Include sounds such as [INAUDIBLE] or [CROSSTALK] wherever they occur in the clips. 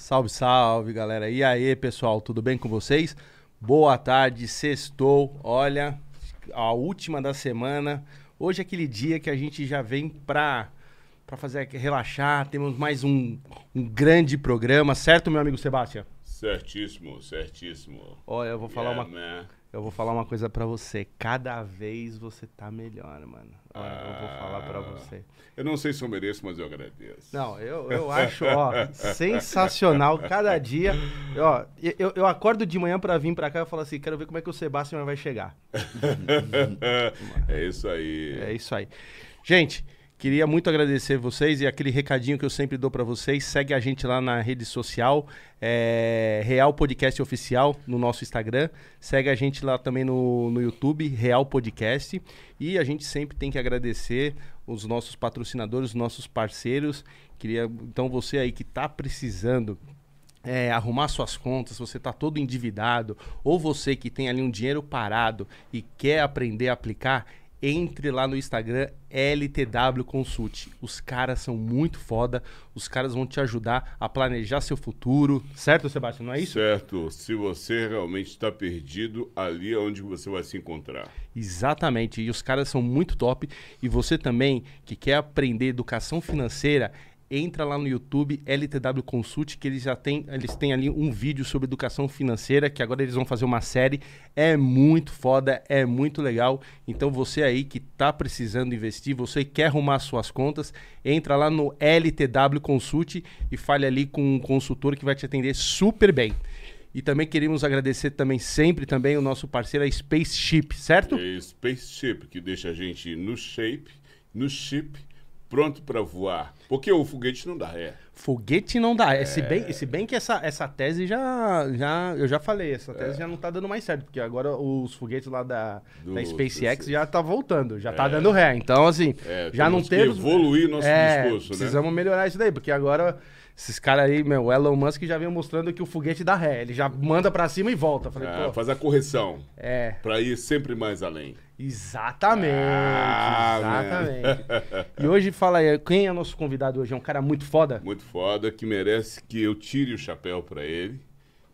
Salve, salve, galera. E aí, pessoal, tudo bem com vocês? Boa tarde, sextou. Olha, a última da semana. Hoje é aquele dia que a gente já vem pra, pra fazer relaxar. Temos mais um, um grande programa, certo, meu amigo Sebastião? Certíssimo, certíssimo. Olha, eu vou falar Yeah, uma man. eu vou falar uma coisa pra você. Cada vez você tá melhor, mano. Eu vou falar pra você. Eu não sei se eu mereço, mas eu agradeço. Não, eu, eu acho, ó, [LAUGHS] sensacional. Cada dia, ó, eu, eu acordo de manhã pra vir pra cá e falo assim, quero ver como é que o Sebastião vai chegar. [LAUGHS] é isso aí. É isso aí. Gente, queria muito agradecer vocês e aquele recadinho que eu sempre dou pra vocês. Segue a gente lá na rede social, é, Real Podcast Oficial, no nosso Instagram. Segue a gente lá também no, no YouTube, Real Podcast. E a gente sempre tem que agradecer os nossos patrocinadores, os nossos parceiros. Queria, então, você aí que tá precisando é, arrumar suas contas, você está todo endividado, ou você que tem ali um dinheiro parado e quer aprender a aplicar, entre lá no Instagram LTW Consult. Os caras são muito foda, os caras vão te ajudar a planejar seu futuro, certo, Sebastião? Não é isso? Certo, se você realmente está perdido, ali é onde você vai se encontrar. Exatamente, e os caras são muito top. E você também que quer aprender educação financeira, entra lá no YouTube LTW Consult, que eles já têm, eles têm ali um vídeo sobre educação financeira, que agora eles vão fazer uma série. É muito foda, é muito legal. Então você aí que tá precisando investir, você quer arrumar suas contas, entra lá no LTW Consult e fale ali com um consultor que vai te atender super bem. E também queremos agradecer também sempre também o nosso parceiro a Spaceship, certo? É Spaceship, que deixa a gente no shape, no chip, pronto para voar. Porque o foguete não dá ré. Foguete não dá. É. Se, bem, se bem que essa, essa tese já, já. Eu já falei, essa tese É. já não tá dando mais certo, porque agora os foguetes lá da, Do- da SpaceX já tá voltando, já tá dando ré. Então, assim, É, já não temos. evoluir nosso é, discurso, né? Precisamos melhorar isso daí, porque agora. Esses caras aí, meu, o Elon Musk já vem mostrando que o foguete dá ré. Ele já manda pra cima e volta. Falei, pô, faz a correção é. para ir sempre mais além. Exatamente, Ah, exatamente. [LAUGHS] E hoje, fala aí, quem é nosso convidado hoje? É um cara muito foda? Muito foda, que merece que eu tire o chapéu para ele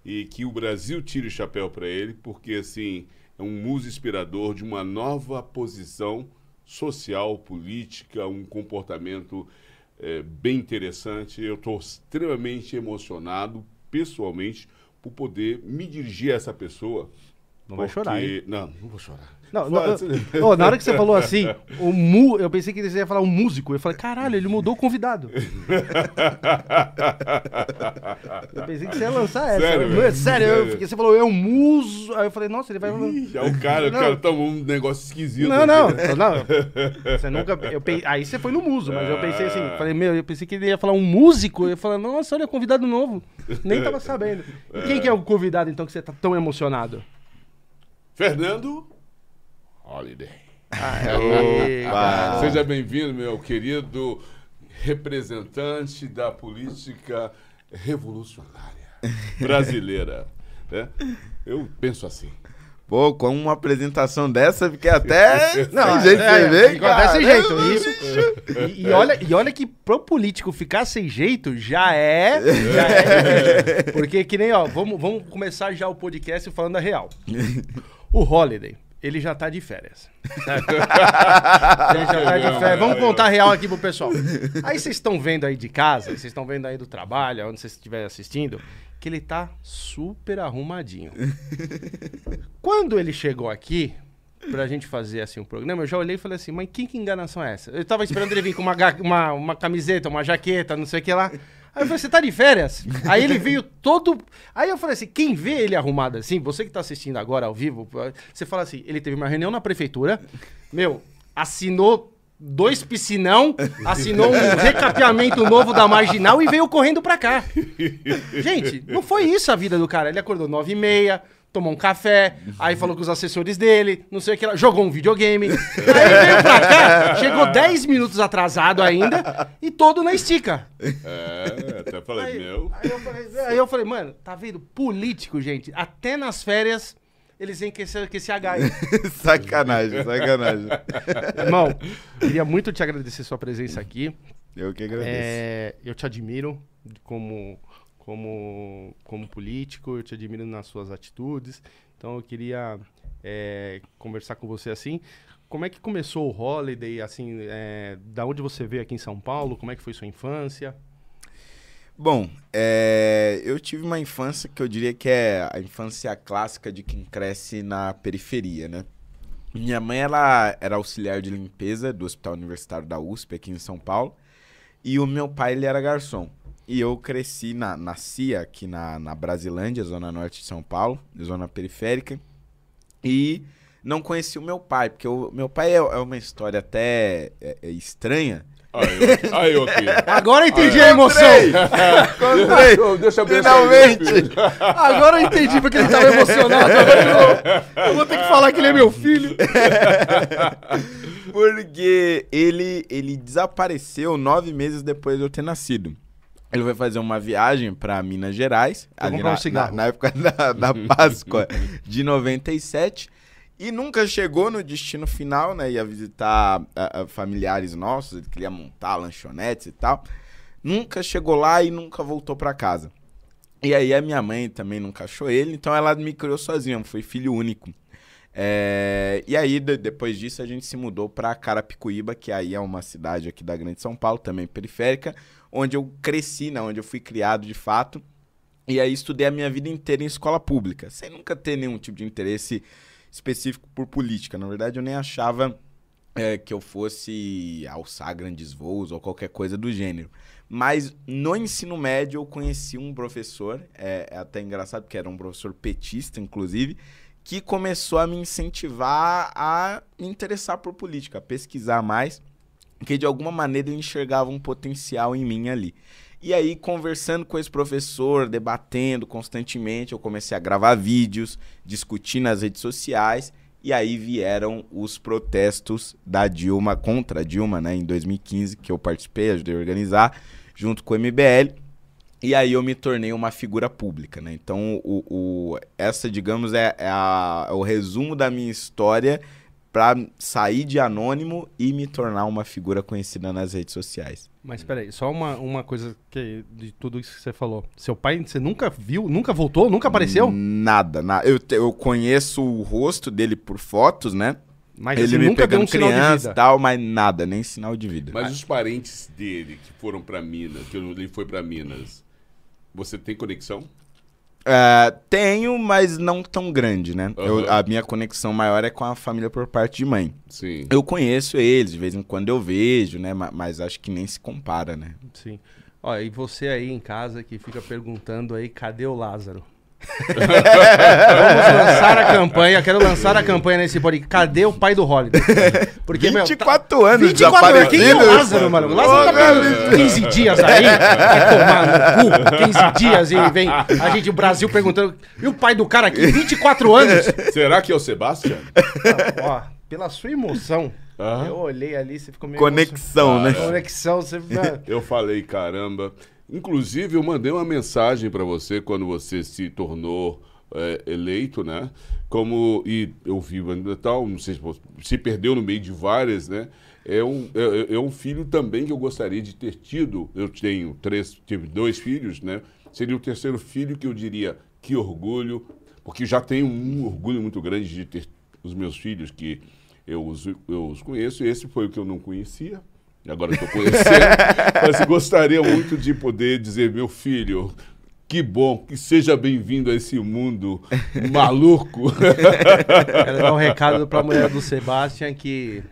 e que o Brasil tire o chapéu para ele, porque assim é um muso inspirador de uma nova posição social, política, um comportamento é, bem interessante. Eu estou extremamente emocionado, pessoalmente, por poder me dirigir a essa pessoa. Não vai chorar, hein? Não, não vou chorar. Não, não, [LAUGHS] ô, na hora que você falou assim, o mu, eu pensei que você ia falar um músico. Eu falei, caralho, ele mudou o convidado. [LAUGHS] Eu pensei que você ia lançar essa. Sério, Eu- velho? sério, eu Sério. fiquei- você falou, é um muso. Aí eu falei, nossa, ele vai. Já o cara, Não. o cara tomou um negócio esquisito. Não, não, não. [LAUGHS] Você nunca. Eu pe- Aí você foi no muso, mas eu pensei assim, falei, meu, eu pensei que ele ia falar um músico. Eu falei, nossa, olha, convidado novo. Nem tava sabendo. E quem que é o convidado, então, que você tá tão emocionado? Fernando Holiday. Aê, Ah, Seja bem-vindo, meu querido representante da política revolucionária brasileira. né? Eu penso assim. Pô, com uma apresentação dessa, fiquei até [LAUGHS] Não, sem jeito é, de ver, ficou até sem jeito. [LAUGHS] Isso. E, e olha, e olha que pro político ficar sem jeito já é. Já é. [LAUGHS] Porque que nem, ó, vamos, vamos começar já o podcast falando a real. O Holiday, ele já tá de férias. [LAUGHS] Ele já tá de férias. Vamos contar real aqui pro pessoal. Aí vocês estão vendo aí de casa, vocês estão vendo aí do trabalho, onde vocês estiverem assistindo, que ele tá super arrumadinho. Quando ele chegou aqui, pra gente fazer assim um programa, eu já olhei e falei assim, mas que, que enganação é essa? Eu tava esperando ele vir com uma, uma, uma camiseta, uma jaqueta, não sei o que lá. Aí eu falei, você tá de férias? Aí ele veio todo. Aí eu falei assim: quem vê ele arrumado assim, você que tá assistindo agora ao vivo, você fala assim: ele teve uma reunião na prefeitura, meu, assinou dois piscinão, assinou um recapeamento novo da marginal e veio correndo pra cá. Gente, não foi isso a vida do cara. Ele acordou nove e meia, tomou um café, aí falou com os assessores dele, não sei o que lá, jogou um videogame. [LAUGHS] Aí veio pra cá, chegou 10 minutos atrasado ainda e todo na estica. É, até falei, Aí, meu. aí eu falei, aí eu falei, mano, tá vendo? Político, gente, até nas férias eles vêm com esse, com esse H aí. [LAUGHS] sacanagem, sacanagem. Irmão, queria muito te agradecer sua presença aqui. Eu que agradeço. É, eu te admiro como, como, como político, eu te admiro nas suas atitudes. Então eu queria é, conversar com você assim. Como é que começou o Holiday, assim, é, da onde você veio aqui em São Paulo? Como é que foi sua infância? Bom, é, eu tive uma infância que eu diria que é a infância clássica de quem cresce na periferia, né? Minha mãe ela era auxiliar de limpeza do Hospital Universitário da USP aqui em São Paulo e o meu pai ele era garçom. E eu cresci, na, nasci aqui na, na Brasilândia, zona norte de São Paulo, zona periférica, e não conheci o meu pai, porque o meu pai é, é uma história até é, é estranha, Aí eu, aqui. Agora eu entendi a emoção. [LAUGHS] Encontrei! Deixa eu Finalmente! Agora eu entendi porque ele estava emocionado. Eu vou, eu vou ter que falar que ele é meu filho. [LAUGHS] Porque ele, ele desapareceu nove meses depois de eu ter nascido. Ele foi fazer uma viagem para Minas Gerais, ali um na, na- na época [LAUGHS] da, da [LAUGHS] Páscoa de 97, e nunca chegou no destino final, né? Ia visitar ah, ah, familiares nossos, ele queria montar lanchonetes e tal. Nunca chegou lá e nunca voltou para casa. E aí a minha mãe também nunca achou ele, então ela me criou sozinha, foi filho único. É, e aí, de- depois disso, a gente se mudou para Carapicuíba, que aí é uma cidade aqui da Grande São Paulo, também periférica, onde eu cresci, né, onde eu fui criado de fato. E aí estudei a minha vida inteira em escola pública, sem nunca ter nenhum tipo de interesse específico por política. Na verdade, eu nem achava é, que eu fosse alçar grandes voos ou qualquer coisa do gênero. Mas no ensino médio eu conheci um professor, é, é até engraçado porque era um professor petista, inclusive, que começou a me incentivar a me interessar por política, a pesquisar mais, porque de alguma maneira ele enxergava um potencial em mim ali. E aí, conversando com esse professor, debatendo constantemente, eu comecei a gravar vídeos, discutir nas redes sociais, e aí vieram os protestos da Dilma, contra a Dilma, né, em 2015, que eu participei, ajudei a organizar, junto com o MBL. E aí eu me tornei uma figura pública, né? Então, o, o- essa, digamos, é, é a- é o resumo da minha história para sair de anônimo e me tornar uma figura conhecida nas redes sociais. Mas peraí, só uma, uma coisa que, de tudo isso que você falou. Seu pai, você nunca viu, nunca voltou, nunca apareceu? Nada, na- eu, eu conheço o rosto dele por fotos, né? Mas Ele me nunca deu pegando um sinal de criança vida. e tal, mas nada, nem sinal de vida. Mas os parentes dele que foram para Minas, que ele foi para Minas, você tem conexão? É, tenho, mas não tão grande, né? Eu- Aham. a minha conexão maior é com a família por parte de mãe. Sim. Eu conheço eles, de vez em quando eu vejo, né? Ma- Mas acho que nem se compara, né? Sim. Ó, e você aí em casa que fica perguntando aí, cadê o Lázaro? Vamos lançar a campanha, quero lançar a campanha nesse podcast. Cadê o pai do Holiday? Porque, meu, tá- 24 anos 24 anos, quem é o. Lázaro, mano? O Lázaro tá com 15 dias aí, vai tomar no cu, 15 dias e vem a gente, o Brasil perguntando, e o pai do cara aqui, 24 anos? Será que é o Sebastião? Ó, pela sua emoção, Aham. eu olhei ali, você ficou meio Conexão, né? emocionado. Conexão, você... Eu falei, caramba. Inclusive, eu mandei uma mensagem para você quando você se tornou é, eleito, né? Como, e eu vi tal, não sei se se perdeu no meio de várias, né? É um, é, é um filho também que eu gostaria de ter tido. Eu tenho três, tive dois filhos, né? Seria o terceiro filho que eu diria que orgulho, porque já tenho um orgulho muito grande de ter os meus filhos que eu os, eu os conheço. Esse foi o que eu não conhecia. Agora estou conhecendo. [LAUGHS] mas gostaria muito de poder dizer, meu filho, que bom, que seja bem-vindo a esse mundo [LAUGHS] maluco. Quero dar um recado pra mulher do Sebastian que...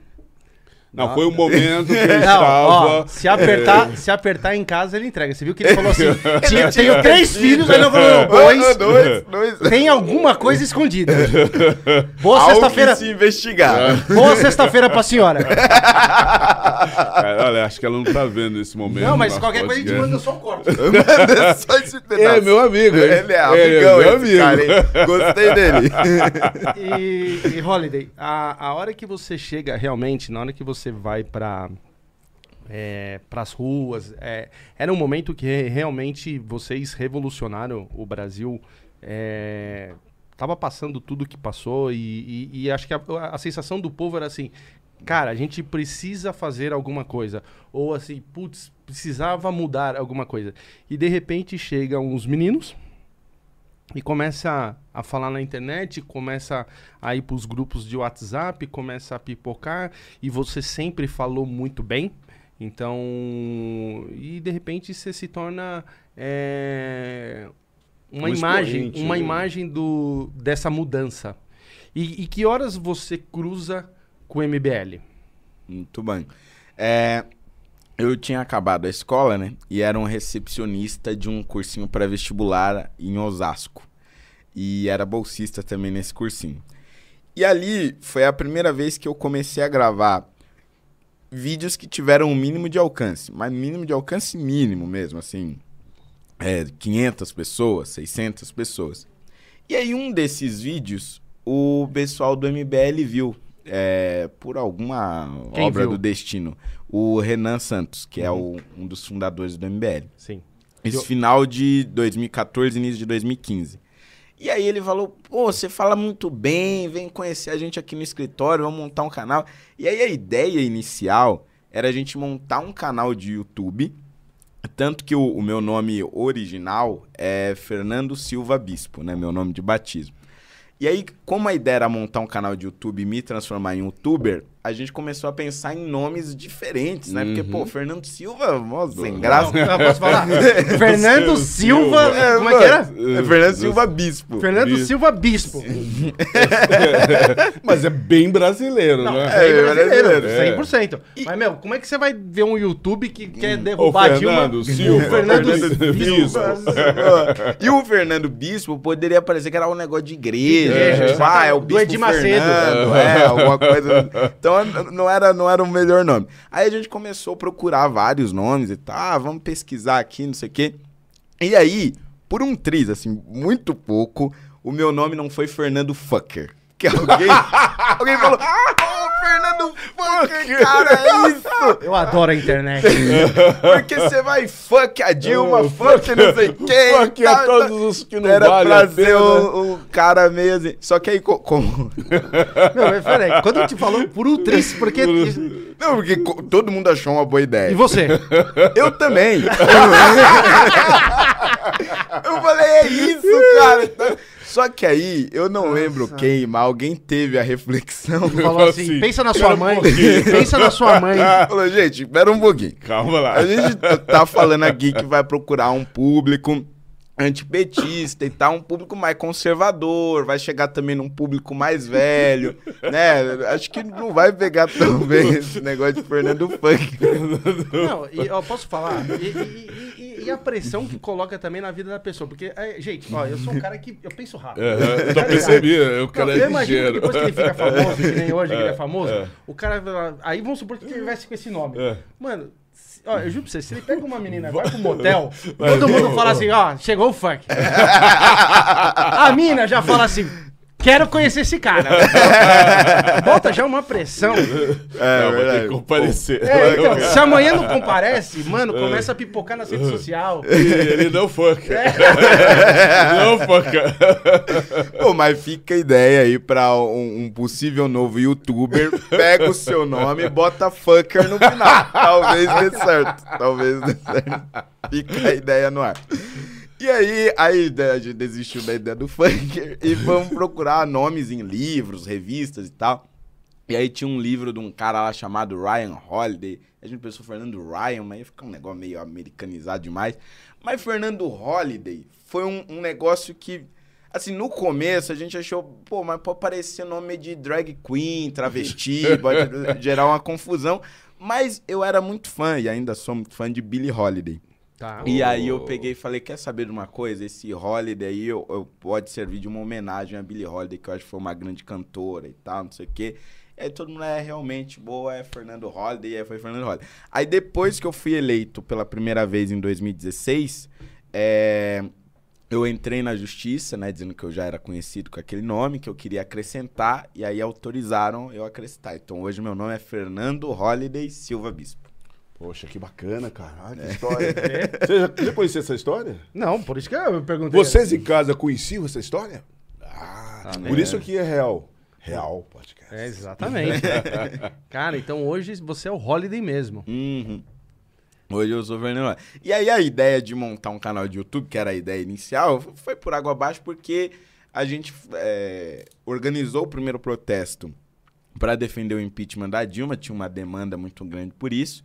Não, foi um momento que [LAUGHS] eu Não, estava. ó, se apertar, se apertar em casa, ele entrega. Você viu que ele falou assim: [LAUGHS] tinha, tenho três filhos, aí não falou, [LAUGHS] dois. dois, dois. Tem alguma coisa escondida. Boa sexta-feira. se investigar. Boa sexta-feira pra senhora. Cara, olha, acho que ela não está vendo esse momento. Não, mas qualquer coisa a gente manda só um corte. Manda só esse pedaço. É, meu amigo. hein? Ele é amigão, meu esse cara, hein? Gostei dele. E, e Holiday, a, a hora que você chega realmente, na hora que você vai pra. É, para as ruas, é, era um momento que re- realmente vocês revolucionaram o Brasil. É, tava passando tudo que passou e, e- e acho que a, a sensação do povo era assim: cara, a gente precisa fazer alguma coisa. Ou assim, putz, precisava mudar alguma coisa. E de repente chegam uns meninos e começa a, a falar na internet, começa a ir para os grupos de WhatsApp, começa a pipocar e você sempre falou muito bem. Então, e de repente você se torna é, uma Um imagem, uma né? imagem do, dessa mudança. E, e que horas você cruza com o MBL? Muito bem. É, eu tinha acabado a escola, né? E era um recepcionista de um cursinho pré-vestibular em Osasco. E era bolsista também nesse cursinho. E ali foi a primeira vez que eu comecei a gravar vídeos que tiveram um mínimo de alcance. Mas mínimo de alcance mínimo mesmo, assim. É, 500 pessoas, 600 pessoas. E aí um desses vídeos, o pessoal do MBL viu. é, por alguma Quem obra viu? do destino. O Renan Santos, que é o- um dos fundadores do MBL. Sim. Esse Eu- final de 2014, início de 2015. E aí ele falou, pô, você fala muito bem, vem conhecer a gente aqui no escritório, vamos montar um canal. E aí a ideia inicial era a gente montar um canal de YouTube, tanto que o, o meu nome original é Fernando Silva Bispo, né, meu nome de batismo. E aí, como a ideia era montar um canal de YouTube e me transformar em youtuber, a gente começou a pensar em nomes diferentes, né? Porque, Uhum. pô, Fernando Silva, mó sem graça. Não, não, posso falar? [LAUGHS] Fernando Silva. É, como é que era? É Fernando Silva Bispo. Fernando Bispo. Silva Bispo. [LAUGHS] Mas é bem brasileiro, Não, né? é, É, brasileiro, brasileiro, 100%. Mas, meu, como é que você vai ver um YouTube que quer derrubar Ô, a Dilma? Fernando Silva. O Fernando Fernando Bispo. e o Fernando Bispo poderia parecer que era um negócio de igreja. Igreja, tipo, ah, é o do Bispo Edir Macedo. Fernando, é, alguma coisa. Então [LAUGHS] não era, não era o melhor nome. Aí a gente começou a procurar vários nomes e tal. Ah, vamos pesquisar aqui, não sei o quê. E aí, por um triz, assim, muito pouco, o meu nome não foi Fernando Fucker. Que alguém, [LAUGHS] alguém falou, ô, Fernando Fucker, cara, é isso! Eu adoro a internet. [LAUGHS] Porque você vai fuck a Dilma, Oh, fuck não sei quem. Fuck a todos os que não Era vale pra ser o, o cara meio assim. Só que aí, co- como. [LAUGHS] Não, mas peraí, quando eu te falou por um triste, porque. Não, porque todo mundo achou uma boa E ideia. você? Eu também. eu falei, é isso, cara. Só que aí, eu não lembro quem, mas alguém teve a reflexão. Falou assim, assim, pensa na sua um mãe. pouquinho. pensa na sua mãe. [LAUGHS] Falou, gente, espera um pouquinho. Calma lá. A gente tá falando aqui que vai procurar um público antipetista e tal, um público mais conservador, vai chegar também num público mais velho, né? Acho que não vai pegar tão bem esse negócio de Fernando Funk. Não, e eu posso falar. E, e- e- a pressão que coloca também na vida da pessoa. Porque, é, gente, ó, eu sou um cara que. Eu penso rápido. Aham, eu já percebi, quero eu é ligeiro. depois que ele fica famoso, que nem hoje, que ele é famoso, é. o cara. Aí vamos supor que ele tivesse com esse nome. É. Mano, ó, eu juro pra você, se ele pega uma menina vai pro motel, Vai, todo mundo fala assim, ó, chegou o funk. [LAUGHS] A mina já fala assim. Quero conhecer esse cara. [LAUGHS] Bota já uma pressão. É, não, vai ter verdade. que comparecer. É, então, se amanhã não comparece, mano, começa a pipocar na rede social. [LAUGHS] Ele não foca. É. não foca. Pô, mas fica a ideia aí pra um, um possível novo youtuber, pega o seu nome e bota fucker no final. Talvez dê certo. Talvez dê certo. Fica a ideia no ar. E aí, a ideia, gente desistiu da ideia do funker [LAUGHS] e vamos procurar nomes em livros, revistas e tal. E aí tinha um livro de um cara lá chamado Ryan Holiday. A gente pensou Fernando Ryan, mas ia ficar um negócio meio americanizado demais. Mas Fernando Holiday foi um, um negócio que, assim, no começo a gente achou, pô, mas pode parecer nome de drag queen, travesti, [LAUGHS] pode gerar uma confusão. Mas eu era muito fã, e ainda sou muito fã de Billie Holiday. Tá. E aí eu peguei e falei, quer saber de uma coisa? Esse Holiday aí eu, eu- pode servir de uma homenagem a Billie Holiday, que eu acho que foi uma grande cantora e tal, não sei o quê. E aí todo mundo é realmente boa, é Fernando Holiday, e aí foi Fernando Holiday. Aí depois que eu fui eleito pela primeira vez em 2016, é, eu entrei na justiça, né, dizendo que eu já era conhecido com aquele nome, que eu queria acrescentar, e aí autorizaram eu acrescentar. Então hoje meu nome é Fernando Holiday Silva Bispo. Poxa, que bacana, cara. Olha que história. [LAUGHS] Você já, já conhecia essa história? Não, por isso que eu perguntei. Vocês em casa conheciam essa história? Ah, Ah, por né? isso que é real. Real Podcast. É, exatamente. [LAUGHS] Cara, então hoje você é o Holiday mesmo. Uhum. Hoje eu sou Fernando. E aí a ideia de montar um canal de YouTube, que era a ideia inicial, foi por água abaixo porque a gente é, organizou o primeiro protesto para defender o impeachment da Dilma, tinha uma demanda muito grande por isso.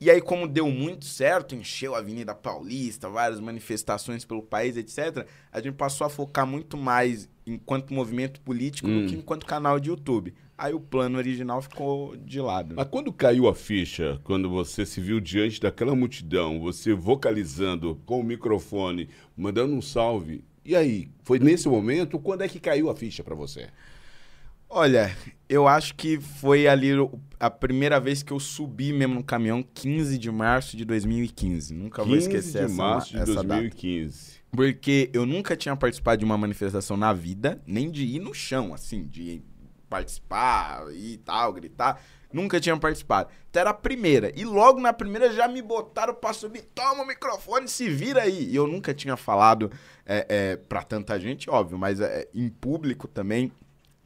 E aí, como deu muito certo, encheu a Avenida Paulista, várias manifestações pelo país, etc., a gente passou a focar muito mais enquanto movimento político Hum. do que enquanto canal de YouTube. Aí o plano original ficou de lado. Mas quando caiu a ficha, quando você se viu diante daquela multidão, você vocalizando com o microfone, mandando um salve, e aí? Foi nesse momento? Quando é que caiu a ficha pra você? Olha, eu acho que foi ali a primeira vez que eu subi mesmo no caminhão, 15 de março de 2015. Nunca vou 15 esquecer de essa, março de essa data. 2015. Porque eu nunca tinha participado de uma manifestação na vida, nem de ir no chão, assim, de participar e tal, gritar. Nunca tinha participado. Então era a primeira. E logo na primeira já me botaram pra subir. Toma o microfone, se vira aí. E eu nunca tinha falado é, é, pra tanta gente, óbvio, mas é, em público também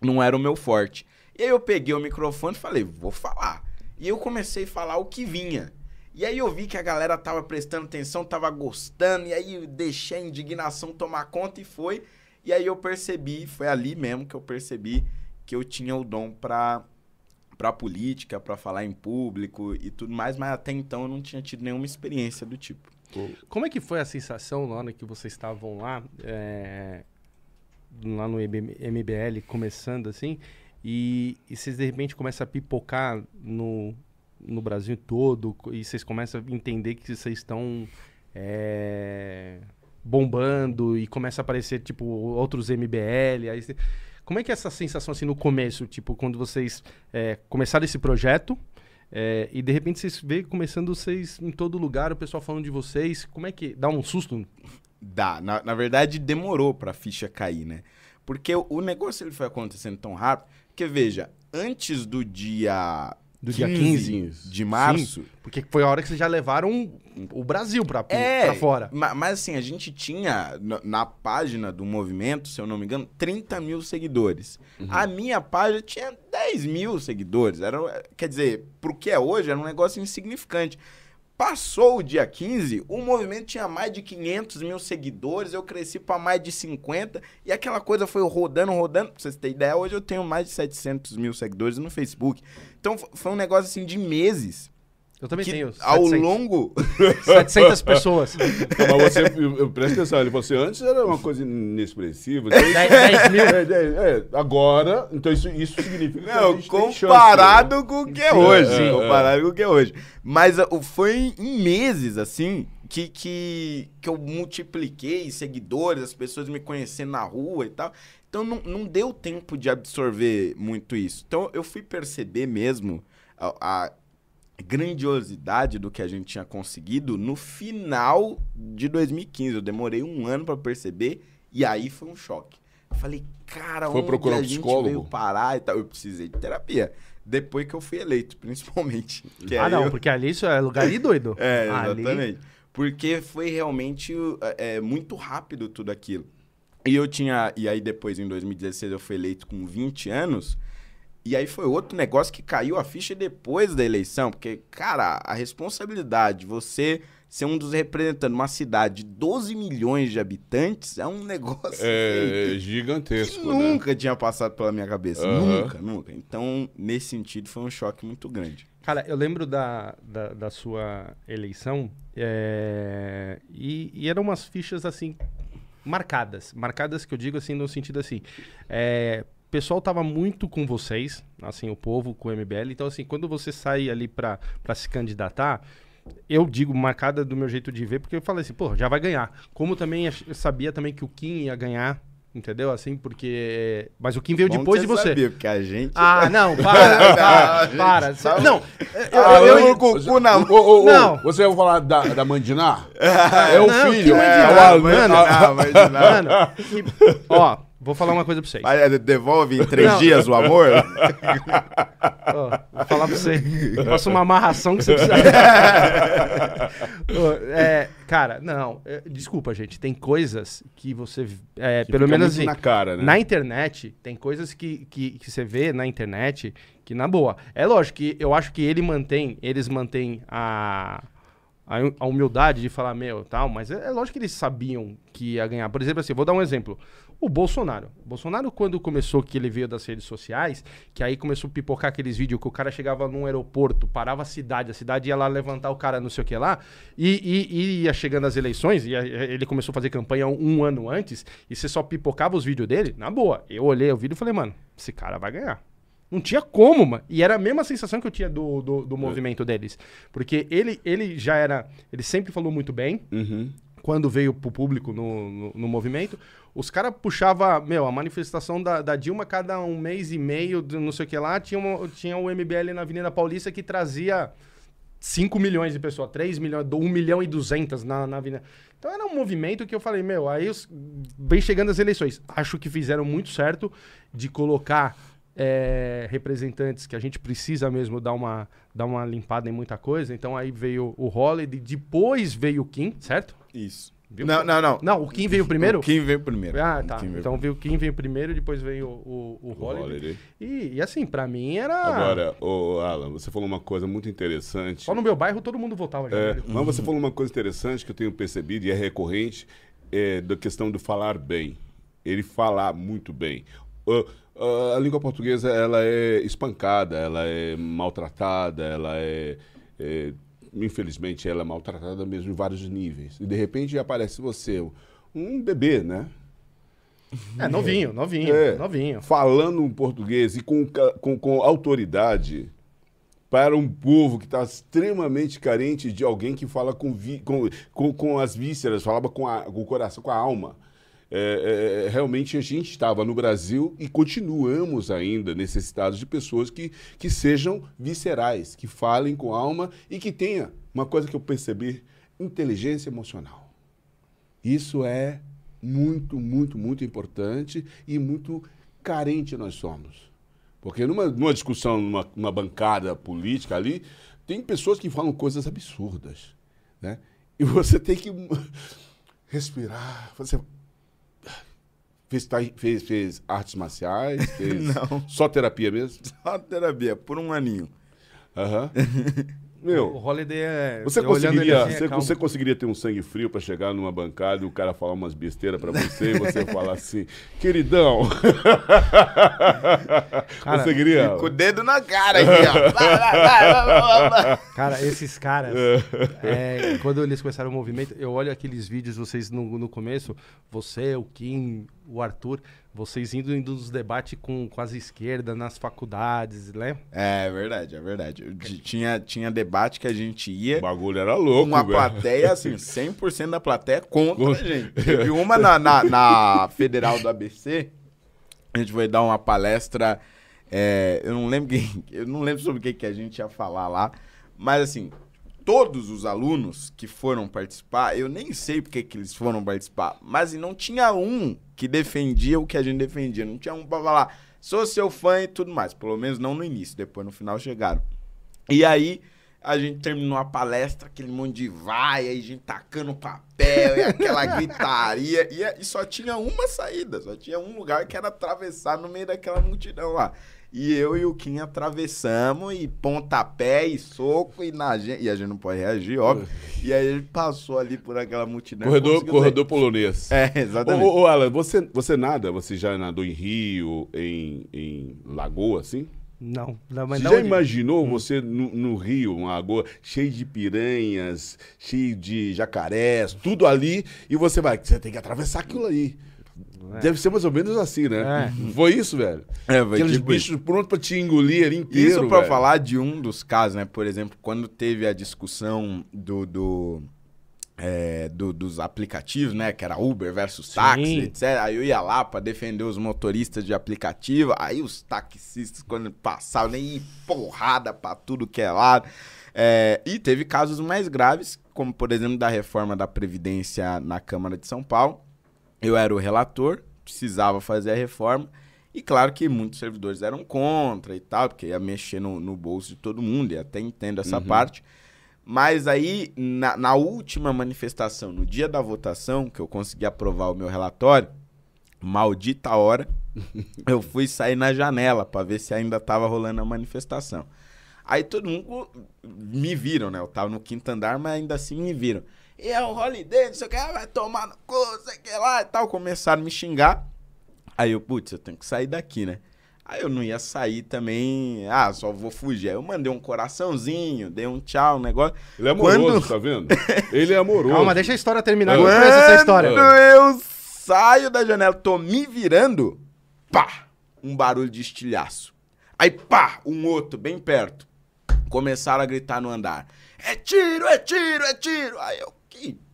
não era o meu forte. E aí eu peguei o microfone e falei, vou falar. E eu comecei a falar o que vinha. E aí eu vi que a galera tava prestando atenção, tava gostando, e aí eu deixei a indignação tomar conta e foi. E aí eu percebi, foi ali mesmo que eu percebi que eu tinha o dom pra, pra política, pra falar em público e tudo mais, mas até então eu não tinha tido nenhuma experiência do tipo. Como é que foi a sensação na hora que vocês estavam lá, é, lá no MBL, começando assim, e, e vocês de repente começam a pipocar no, no Brasil todo, e vocês começam a entender que vocês estão é, bombando, e começa a aparecer, tipo, outros MBL, aí cê- Como é que é essa sensação, assim, no começo, tipo, quando vocês é, começaram esse projeto, é, e de repente vocês veem começando vocês em todo lugar, o pessoal falando de vocês. Como é que. Dá um susto? Dá. Na, na verdade, demorou pra ficha cair, né? Porque o, o negócio ele foi acontecendo tão rápido que, veja, antes do dia. Do dia 15 de março. Porque foi a hora que vocês já levaram o Brasil pra, É, pra fora. ma- Mas, assim, a gente tinha na, na página do movimento, se eu não me engano, 30 mil seguidores. A minha página tinha 10 mil seguidores. Era, quer dizer, pro que é hoje, era um negócio insignificante. Passou o dia 15, o movimento tinha mais de 500 mil seguidores, eu cresci para mais de 50, e aquela coisa foi rodando, rodando. Pra vocês terem ideia, hoje eu tenho mais de 700 mil seguidores no Facebook. Então foi um negócio assim de meses. Eu também que tenho. ao 700, longo. [LAUGHS] 700 pessoas. [LAUGHS] Não, mas você, eu- eu- presta atenção, ele você antes era uma coisa inexpressiva. Então, 10, 10 mil. [LAUGHS] é, é, é, agora, então isso, isso significa que a Não, tem chance, comparado né? com o que é hoje. é, é, comparado com o que é hoje. Mas o- foi em meses, assim, que, que, que eu multipliquei seguidores, as pessoas me conhecendo na rua e tal. Então não, não deu tempo de absorver muito isso. Então eu fui perceber mesmo a, a grandiosidade do que a gente tinha conseguido no final de 2015. Eu demorei um ano pra perceber e aí foi um choque. Eu falei, cara, Foi onde procurar um a gente psicólogo? veio parar e tal. Eu precisei de terapia. Depois que eu fui eleito, principalmente. [LAUGHS] Que Ah, não, eu- porque ali isso é lugar ali doido. [LAUGHS] É, Ali- exatamente. Porque foi realmente é, muito rápido tudo aquilo. E eu tinha. E aí depois, em 2016, eu fui eleito com 20 anos. E aí foi outro negócio que caiu a ficha depois da eleição. Porque, cara, a responsabilidade de você ser um dos representantes de uma cidade de 12 milhões de habitantes é um [LAUGHS] negócio assim, É que gigantesco, né? nunca tinha passado pela minha cabeça. Aham. Nunca, nunca. Então, nesse sentido, foi um choque muito grande. Cara, eu lembro da, da, da sua eleição é, e, e eram umas fichas assim marcadas. Marcadas que eu digo assim no sentido assim. É, pessoal tava muito com vocês, assim, o povo com o MBL. Então, assim, quando você sai ali pra, pra se candidatar, eu digo marcada do meu jeito de ver, porque eu falei assim, pô, já vai ganhar. Como também eu sabia também que o Kim ia ganhar, entendeu? Assim, porque. Mas o Kim veio Bom depois que de você. Sabia, porque a gente. Ah, não, [LAUGHS] para, para, para. Sabe? Não, Ah, eu, eu- eu com o cu na mão. Não. Você vai falar da, da Mandiná? [LAUGHS] é o não, filho. que é Mandiná, o Alan- mano. Ah, mas não. Mano, que- ó, vou falar uma coisa pra vocês. Vai, é, devolve em três Não. dias o amor? [LAUGHS] Ó, vou falar pra você. Eu faço uma amarração que você precisa. [LAUGHS] Ó, é, cara, não. é, desculpa, gente. Tem coisas que você. é, Que pelo menos assim. na cara, né? Na internet, tem coisas que, que, que você vê na internet que, na boa. É lógico que eu acho que ele mantém, eles mantêm a, a, a humildade de falar, meu, tal, mas é, é lógico que eles sabiam que ia ganhar. Por exemplo, assim, vou dar um exemplo. O Bolsonaro. O Bolsonaro, quando começou que ele veio das redes sociais, que aí começou a pipocar aqueles vídeos que o cara chegava num aeroporto, parava a cidade, a cidade ia lá levantar o cara, não sei o que lá, e, e- e ia chegando as eleições, e ele começou a fazer campanha um ano antes, e você só pipocava os vídeos dele, na boa. Eu olhei o vídeo e falei, mano, esse cara vai ganhar. Não tinha como, mano. E era a mesma sensação que eu tinha do, do, do movimento deles. Porque ele, ele já era. Ele sempre falou muito bem Uhum. quando veio pro público no, no, no movimento, os caras puxavam, meu, a manifestação da, da Dilma cada um mês e meio, não sei o que lá, tinha, uma- tinha o MBL na Avenida Paulista que trazia 5 milhões de pessoas, 3 milhões, 1 milhão e 200 na, na Avenida. Então era um movimento que eu falei, meu, aí os, vem chegando as eleições. Acho que fizeram muito certo de colocar é, representantes que a gente precisa mesmo dar uma, dar uma limpada em muita coisa. Então aí veio o Holiday, depois veio o Kim, certo? Isso. Viu? Não, não, não. Não, o Kim veio primeiro? Quem veio primeiro? Ah, O tá. Kim veio Então veio o Kim veio primeiro, depois veio o, o, o O Holiday. Holiday. E, e assim, pra mim era. Agora, ô, Alan, você falou uma coisa muito interessante. Só no meu bairro todo mundo votava já. É, mas você falou uma coisa interessante que eu tenho percebido e é recorrente, é da questão do falar bem. Ele falar muito bem. Ah, ah, a língua portuguesa ela é espancada, ela é maltratada, ela é, é- infelizmente ela é maltratada mesmo em vários níveis. E de repente aparece você, um bebê, né? É, novinho, novinho, É. novinho. falando um português e com, com, com autoridade para um povo que está extremamente carente de alguém que fala com, vi- com, com, com as vísceras, falava com, a- com o coração, com a alma. É, é, realmente a gente estava no Brasil e continuamos ainda necessitados de pessoas que, que sejam viscerais, que falem com alma e que tenha uma coisa que eu percebi, inteligência emocional. Isso é muito, muito, muito importante e muito carente nós somos. Porque numa, numa discussão, numa, numa bancada política ali, tem pessoas que falam coisas absurdas. Né? E você tem que [LAUGHS] respirar. Você fez, fez, fez artes marciais? [LAUGHS] Fez Não. Só terapia mesmo? [LAUGHS] Só terapia, por um aninho. Aham. [LAUGHS] O Meu, Holiday é. você conseguiria, assim, é você, você conseguiria ter um sangue frio pra chegar numa bancada e o cara falar umas besteiras pra você e você falar assim, queridão. Cara, conseguiria? Com o dedo na cara aqui, ó. Cara, esses caras, é, quando eles começaram o movimento, eu olho aqueles vídeos, vocês no, no começo, você, o Kim, o Arthur, vocês indo indo nos debates com, com as esquerdas nas faculdades, né? É verdade, é verdade. Eu Tinha, tinha debate que a gente ia O bagulho era com louco, uma velho. plateia, assim, 100% da plateia contra a Contra. gente. [LAUGHS] Teve uma na, na, na Federal do ABC, a gente foi dar uma palestra, é, eu não lembro quem, eu não lembro sobre o que, que a gente ia falar lá, mas assim, todos os alunos que foram participar, eu nem sei porque que eles foram participar, mas não tinha um que defendia o que a gente defendia, não tinha um pra falar, sou seu fã e tudo mais, pelo menos não no início, depois no final chegaram. E aí, a gente terminou a palestra, aquele monte de vai, aí a gente tacando papel e [LAUGHS] aquela gritaria. E, e só tinha uma saída, só tinha um lugar que era atravessar no meio daquela multidão lá. E eu e o Kim atravessamos e pontapé e soco e na gente. E a gente não pode reagir, óbvio. E aí ele passou ali por aquela multidão. Corredor, corredor polonês. [LAUGHS] É, exatamente. ô, ô, Alan, você, você nada? Você já nadou em rio, em, em lagoa, assim? Não, não mas Você já onde- imaginou você no, no rio, uma lagoa cheia de piranhas, cheio de jacarés, tudo ali, e você vai, você tem que atravessar aquilo aí. Deve ser mais ou menos assim, né? Foi isso, velho? É, foi Aqueles tipo isso. bichos prontos pra te engolir ali inteiro. Isso pra velho. falar de um dos casos, né? Por exemplo, quando teve a discussão do, do, é, do- dos aplicativos, né? Que era Uber versus táxi, Sim. etc. Aí eu ia lá pra defender os motoristas de aplicativo. Aí os taxistas, quando passavam, nem porrada pra tudo que é lado. É, e teve casos mais graves, como por exemplo da reforma da Previdência na Câmara de São Paulo. Eu era o relator, precisava fazer a reforma. E claro que muitos servidores eram contra e tal, porque ia mexer no, no bolso de todo mundo, e até entendo essa Uhum. parte. Mas aí, na, na última manifestação, no dia da votação, que eu consegui aprovar o meu relatório, maldita hora, [LAUGHS] eu fui sair na janela pra ver se ainda tava rolando a manifestação. Aí todo mundo me viram, né? Eu tava no quinto andar, mas ainda assim me viram. E é o Holiday, não sei o que, ah, vai tomar no cu, não sei o que lá e tal. Começaram a me xingar. Aí eu, putz, eu tenho que sair daqui, né? Aí eu não ia sair também, ah, só vou fugir. Aí eu mandei um coraçãozinho, dei um tchau, um negócio. Ele é amoroso, Quando- tá vendo? Ele é amoroso. Calma, deixa a história terminar. É. Eu conheço essa história. Quando eu saio da janela, tô me virando, pá, um barulho de estilhaço. Aí, pá, um outro bem perto. Começaram a gritar no andar. É tiro, é tiro, é tiro. Aí eu,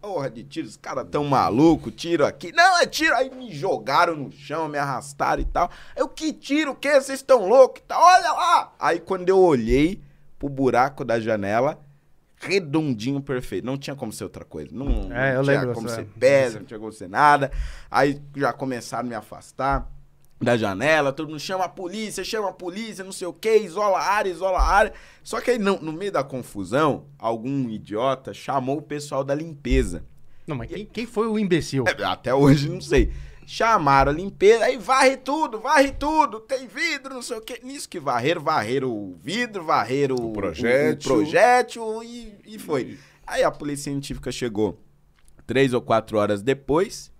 porra de tiro, os caras tão malucos, tiro aqui. Não, é tiro. Aí me jogaram no chão, me arrastaram e tal. Eu, que tiro, o que? Vocês estão loucos e tal? Olha lá. Aí quando eu olhei pro buraco da janela, redondinho, perfeito. Não tinha como ser outra coisa. Não, É, não tinha como ser pedra, não tinha como ser nada. Aí já começaram a me afastar da janela, todo mundo chama a polícia, chama a polícia, não sei o que, isola a área, isola a área. Só que aí, no, no meio da confusão, algum idiota chamou o pessoal da limpeza. Não, mas quem, quem foi o imbecil? É, até hoje, não sei. Chamaram a limpeza, aí varre tudo, varre tudo, tem vidro, não sei o que. Nisso que varreram, varreram o vidro, varreram o, projétil. o projétil e, e foi. Aí a polícia científica chegou três ou quatro horas depois,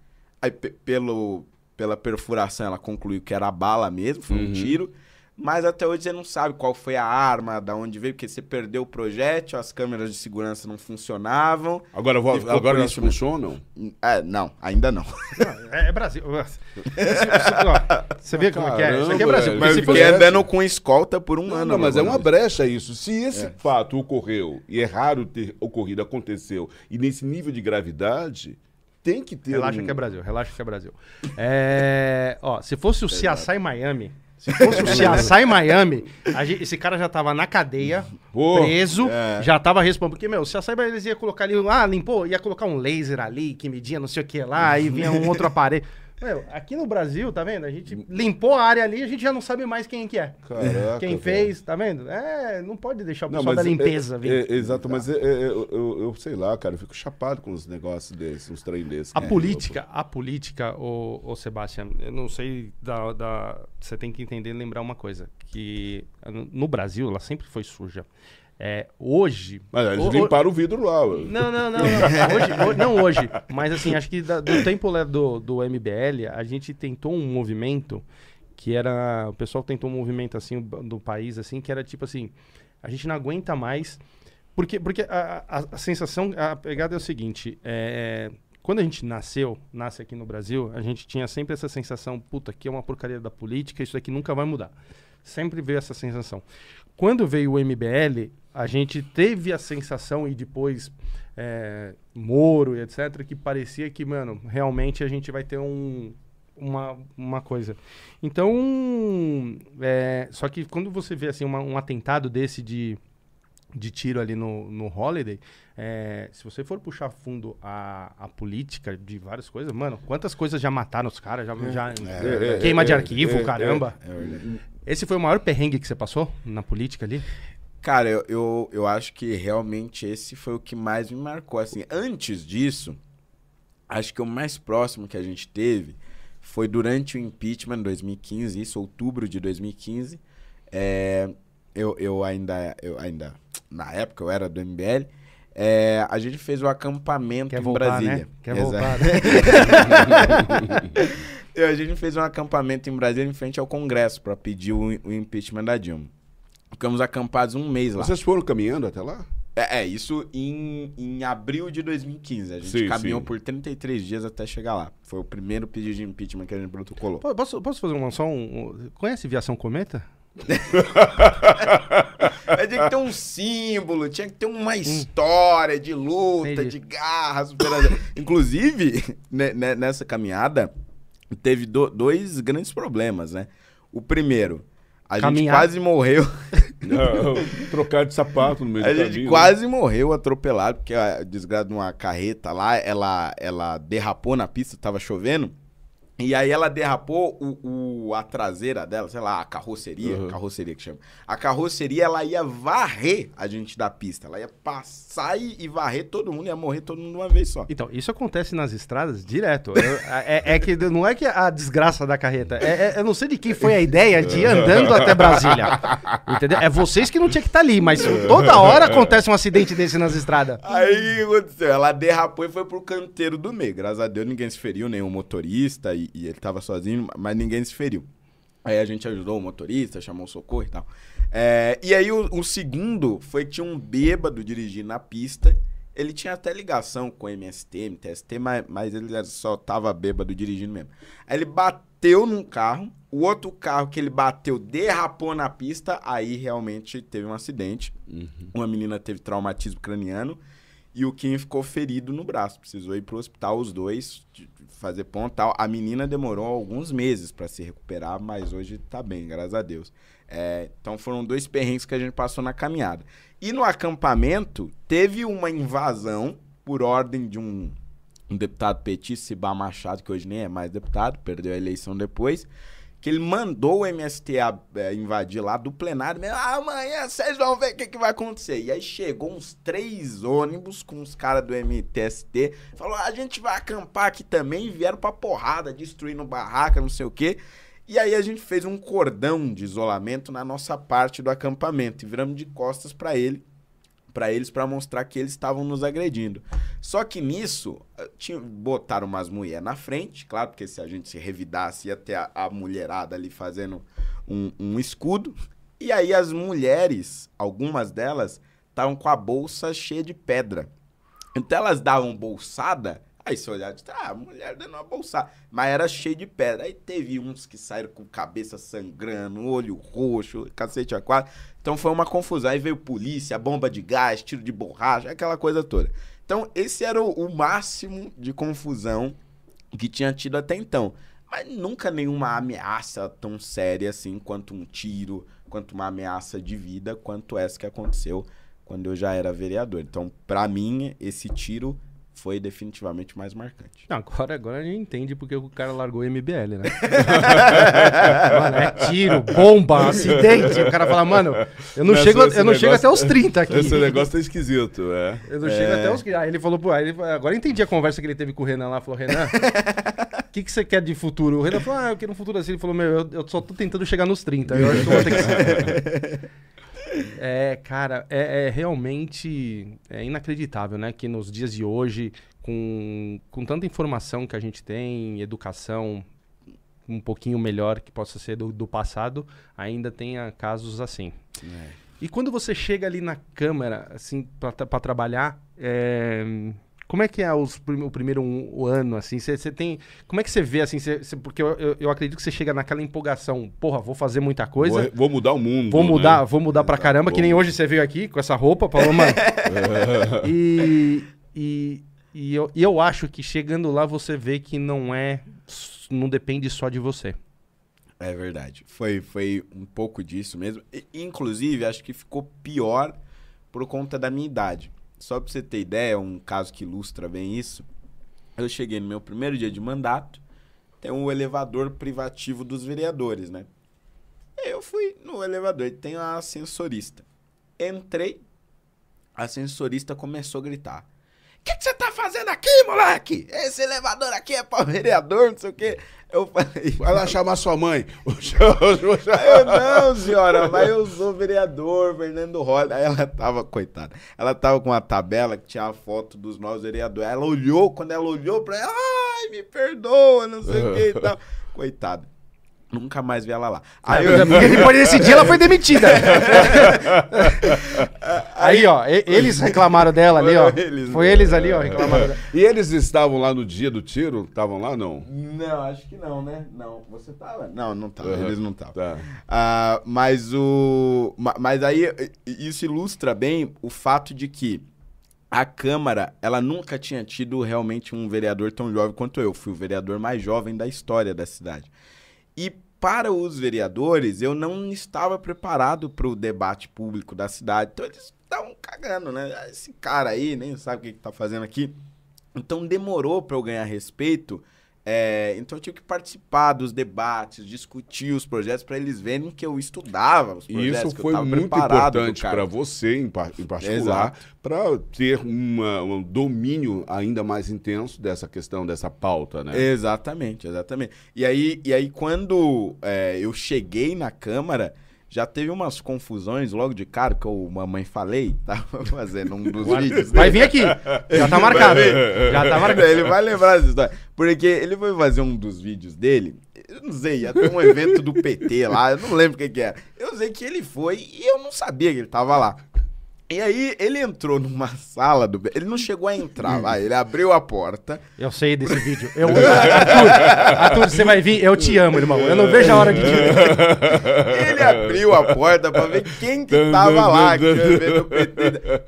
aí pe- pelo, pela perfuração ela concluiu que era bala mesmo, foi um Uhum. tiro. Mas até hoje você não sabe qual foi a arma, da onde veio, porque você perdeu o projétil, as câmeras de segurança não funcionavam. Agora, vo- ficou agora elas funcionam? É, não, ainda não. Não, é, é Brasil. Você vê como é que é? Isso aqui é Brasil. Mas fosse- Fiquei essa- andando com escolta por um Não, ano. não, mas é uma brecha isso. Se esse fato ocorreu, e é raro ter ocorrido, aconteceu, e nesse nível de gravidade, tem que ter Relaxa um... que é Brasil, relaxa que é Brasil. É, ó, se fosse o CSI Miami, se fosse o CSI Miami, gente- esse cara já tava na cadeia, Pô, preso, é. já tava respondendo. Porque, meu, o CSI Miami eles iam colocar ali, ah, limpou, ia colocar um laser ali que media não sei o que lá, aí vinha um outro aparelho. Meu, aqui no Brasil, tá vendo? A gente limpou a área ali, a gente já não sabe mais quem que é. Caraca, Quem fez, tá vendo? É, não pode deixar o Não, pessoal mas da é- limpeza vir. é- exato, mas é- é- eu, eu- eu sei lá, cara, eu fico chapado com os negócios desses, uns trem desses. A É, política, a política, o, o Sebastião, eu não sei da, da- Você tem que entender e lembrar uma coisa: que no Brasil ela sempre foi suja. É, hoje. Mas eles o- limparam o vidro lá. Não, não, não, não. [LAUGHS] Hoje, ho- não hoje. Mas assim, acho que da- do tempo do, do MBL, a gente tentou um movimento que era. O pessoal tentou um movimento assim do país, assim, que era tipo assim, a gente não aguenta mais. Porque, porque a, a- a sensação, a pegada é o seguinte, é, quando a gente nasceu, nasce aqui no Brasil, a gente tinha sempre essa sensação, puta, aqui é uma porcaria da política, isso aqui nunca vai mudar. Sempre veio essa sensação. Quando veio o MBL, a gente teve a sensação, e depois é, Moro e etc., que parecia que, mano, realmente a gente vai ter um, uma, uma coisa. Então, é, só que quando você vê assim, uma- um atentado desse de, de tiro ali no, no Holiday, é, se você for puxar fundo a, a política de várias coisas, mano, quantas coisas já mataram os caras, já, já É, é, queima de é, arquivo, é, caramba. É. Esse foi o maior perrengue que você passou na política ali? Cara, eu, eu, eu acho que realmente esse foi o que mais me marcou. Assim, antes disso, acho que o mais próximo que a gente teve foi durante o impeachment em 2015, isso, outubro de 2015. É, eu, eu ainda, eu ainda, na época eu era do MBL, é, a gente fez o acampamento Quer em voltar, Brasília. né? Quer Exato. voltar, né? A gente fez um acampamento em Brasília em frente ao Congresso para pedir o, o impeachment da Dilma. Ficamos acampados um mês lá. Vocês foram caminhando até lá? É, é, isso em, em abril de 2015. A gente Sim, caminhou sim. por 33 dias até chegar lá. Foi o primeiro pedido de impeachment que a gente protocolou. Posso, posso fazer uma, só um, um- Conhece Viação Cometa? Mas [LAUGHS] tinha que ter um símbolo, tinha que ter uma história de luta, Entendi. de garra, superação. Inclusive, né, né, nessa caminhada, teve do- dois grandes problemas, né? O primeiro, a gente Caminhar. quase morreu. [LAUGHS] Não, trocar de sapato no meio A do gente caminho. né? quase morreu atropelado, porque a desgraça de uma carreta lá, ela, ela derrapou na pista, tava chovendo. E aí ela derrapou o, o- a traseira dela, sei lá, a carroceria, Uhum. carroceria que chama. A carroceria, ela ia varrer a gente da pista. Ela ia passar e, e varrer todo mundo, ia morrer todo mundo de uma vez só. Então, isso acontece nas estradas direto. Eu- é, é que não é que a desgraça da carreta. É, é- eu não sei de quem foi a ideia de ir andando até Brasília. Entendeu? É vocês que não tinha que estar ali, mas toda hora acontece um acidente desse nas estradas. Aí o que aconteceu? Ela derrapou e foi pro canteiro do meio. Graças a Deus ninguém se feriu, nenhum motorista, e, e ele tava sozinho, mas ninguém se feriu. Aí a gente ajudou o motorista, chamou o socorro e tal. É, e aí o, o segundo foi que tinha um bêbado dirigindo na pista. Ele tinha até ligação com MST, MTST, mas, mas ele só tava bêbado dirigindo mesmo. Aí ele bateu num carro, o outro carro que ele bateu derrapou na pista, aí realmente teve um acidente. Uma menina teve traumatismo craniano e o Kim ficou ferido no braço. Precisou ir pro hospital, os dois, fazer ponto tal. A menina demorou alguns meses para se recuperar, mas hoje tá bem, graças a Deus. É, então foram dois perrengues que a gente passou na caminhada. E no acampamento, teve uma invasão por ordem de um, um deputado petista, Cibá Machado, que hoje nem é mais deputado, perdeu a eleição depois que ele mandou o MST a- é, invadir lá do plenário mesmo. Ah, amanhã vocês vão ver o que, que vai acontecer. E aí chegou uns três ônibus com os caras do MTST. Falou, a gente vai acampar aqui também. E vieram pra porrada, destruindo barraca, não sei o quê. E aí a gente fez um cordão de isolamento na nossa parte do acampamento. E viramos de costas pra ele para eles para mostrar que eles estavam nos agredindo. Só que nisso, eh, tinha, botaram umas mulheres na frente, claro, porque se a gente se revidasse, ia ter a, a mulherada ali fazendo um, um escudo. E aí as mulheres, algumas delas, estavam com a bolsa cheia de pedra. Então elas davam bolsada, aí você olhava e ah, a mulher dando uma bolsada. Mas era cheio de pedra. Aí teve uns que saíram com cabeça sangrando, olho roxo, cacete a quatro. Então foi uma confusão. Aí veio polícia, bomba de gás, tiro de borracha, aquela coisa toda. Então esse era o, máximo de confusão que tinha tido até então. Mas nunca nenhuma ameaça tão séria assim quanto um tiro, quanto uma ameaça de vida, quanto essa que aconteceu quando eu já era vereador. Então, pra mim, esse tiro foi definitivamente mais marcante. Não, agora, agora a gente entende porque o cara largou o MBL, né? [LAUGHS] mano, é tiro, bomba, acidente. O cara fala, mano, eu não Nessa- chego, eu não chego negócio- até os 30 aqui. Esse negócio tá esquisito, é. Eu não chego até os. Aí ele falou, pô, aí ele- agora eu entendi a conversa que ele teve com o Renan lá. Falou, Renan, o [LAUGHS] que, que você quer de futuro? O Renan falou, ah, eu quero um futuro assim. Ele falou, meu, eu, eu só tô tentando chegar nos 30. Eu acho que eu vou ter que. [LAUGHS] É, cara, é, é realmente é inacreditável, né? Que nos dias de hoje, com, com tanta informação que a gente tem, educação um pouquinho melhor que possa ser do, do passado, ainda tenha casos assim. E quando você chega ali na câmara, assim, pra trabalhar, é, como é que é os, prim- o primeiro um- o ano, assim? Você tem... Como é que você vê, assim, cê- cê- porque eu, eu, eu acredito que você chega naquela empolgação, porra, vou fazer muita coisa... Vou, vou mudar o mundo. Vou né? mudar, vou mudar pra caramba, que nem hoje você veio aqui com essa roupa, falou, mano. [LAUGHS] e, e, e, eu, e eu acho que chegando lá você vê que não é. Não depende só de você. É verdade. Foi, foi um pouco disso mesmo. E, inclusive, acho que ficou pior por conta da minha idade. Só pra você ter ideia, um caso que ilustra bem isso. Eu cheguei no meu primeiro dia de mandato, tem um elevador privativo dos vereadores, né? Eu fui no elevador tem uma ascensorista. Entrei, a ascensorista começou a gritar. O que que você tá fazendo aqui, moleque? Esse elevador aqui é pra vereador, não sei o quê. Eu falei, Vai lá chamar sua mãe. [LAUGHS] eu não, senhora, mas eu sou vereador, Fernando Rosa. Aí ela tava, coitada, ela tava com uma tabela que tinha a foto dos novos vereadores. Ela olhou, quando ela olhou pra ela, ai, me perdoa, não sei o que e tal. [LAUGHS] Coitada. Nunca mais vi ela lá. Aí eu, Porque depois desse dia ela foi [LAUGHS] demitida. [LAUGHS] Aí, ó, eles reclamaram dela ali, ó. Foi eles, Foi né? eles ali, ó, reclamaram dela. E eles estavam lá no dia do tiro? Estavam lá, não? Não, acho que não, né? Não, você tava? Não, não tava, Uhum. eles não estavam. Tá. Ah, mas o. ma- Mas aí isso ilustra bem o fato de que a Câmara, ela nunca tinha tido realmente um vereador tão jovem quanto eu. Fui o vereador mais jovem da história da cidade. E para os vereadores, eu não estava preparado para o debate público da cidade. Então eles estavam cagando, né? Ah, Esse cara aí nem sabe o que, que tá fazendo aqui. Então demorou para eu ganhar respeito É, então eu tive que participar dos debates, discutir os projetos para eles verem que eu estudava os E projetos. isso que eu foi muito importante para você, em, par- em particular, para ter uma- um domínio ainda mais intenso dessa questão, dessa pauta, né? Exatamente, exatamente. E aí, e aí quando é, eu cheguei na Câmara, já teve umas confusões logo de cara, que eu, mamãe falei, [LAUGHS] tava fazendo um dos vídeos. Vai vir aqui. Já tá marcado. Já tá marcado. Ele vai lembrar dessa história. Porque ele foi fazer um dos vídeos dele. Eu não sei, ia ter um evento do PT lá, eu não lembro o que, que era. Eu sei que ele foi e eu não sabia que ele tava lá. E aí ele entrou numa sala do. Ele não chegou a entrar, vai. Ele abriu a porta. Eu sei desse vídeo. Eu, Arthur, Arthur, você vai vir? Eu te amo, irmão. Eu não vejo a hora de te ver. Ele abriu a porta pra ver quem que tava lá.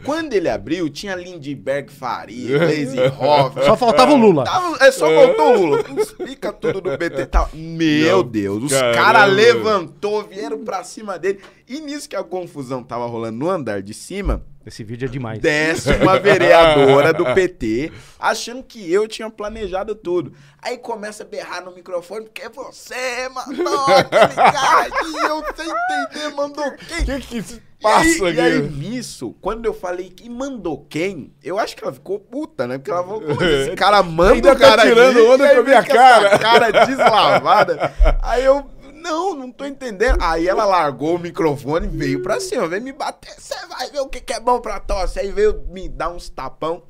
Quando ele abriu, tinha Lindbergh Faria, Lazy Hoff. Só faltava o Lula. Tava- é, só voltou o Lula. Explica tudo do PT. Tava- Meu Não, Deus, os caras levantou, vieram pra cima dele. E nisso que a confusão tava rolando no andar de cima, Esse vídeo é demais. desce uma vereadora do PT, achando que eu tinha planejado tudo. Aí começa a berrar no microfone, porque você mandou aquele cara aqui, eu sem entender, mandou quem? O que que se passa aí, aqui? e aí, nisso, quando eu falei que mandou quem, eu acho que ela ficou puta, né? Porque ela falou, "Como esse cara manda Ainda o cara tá tirando aqui, onda e aí com a minha cara." cara deslavada. Aí eu, não, não tô entendendo. Aí ela largou o microfone e veio pra cima, veio me bater. Você vai ver o que, que é bom pra tosse. Aí veio me dar uns tapão.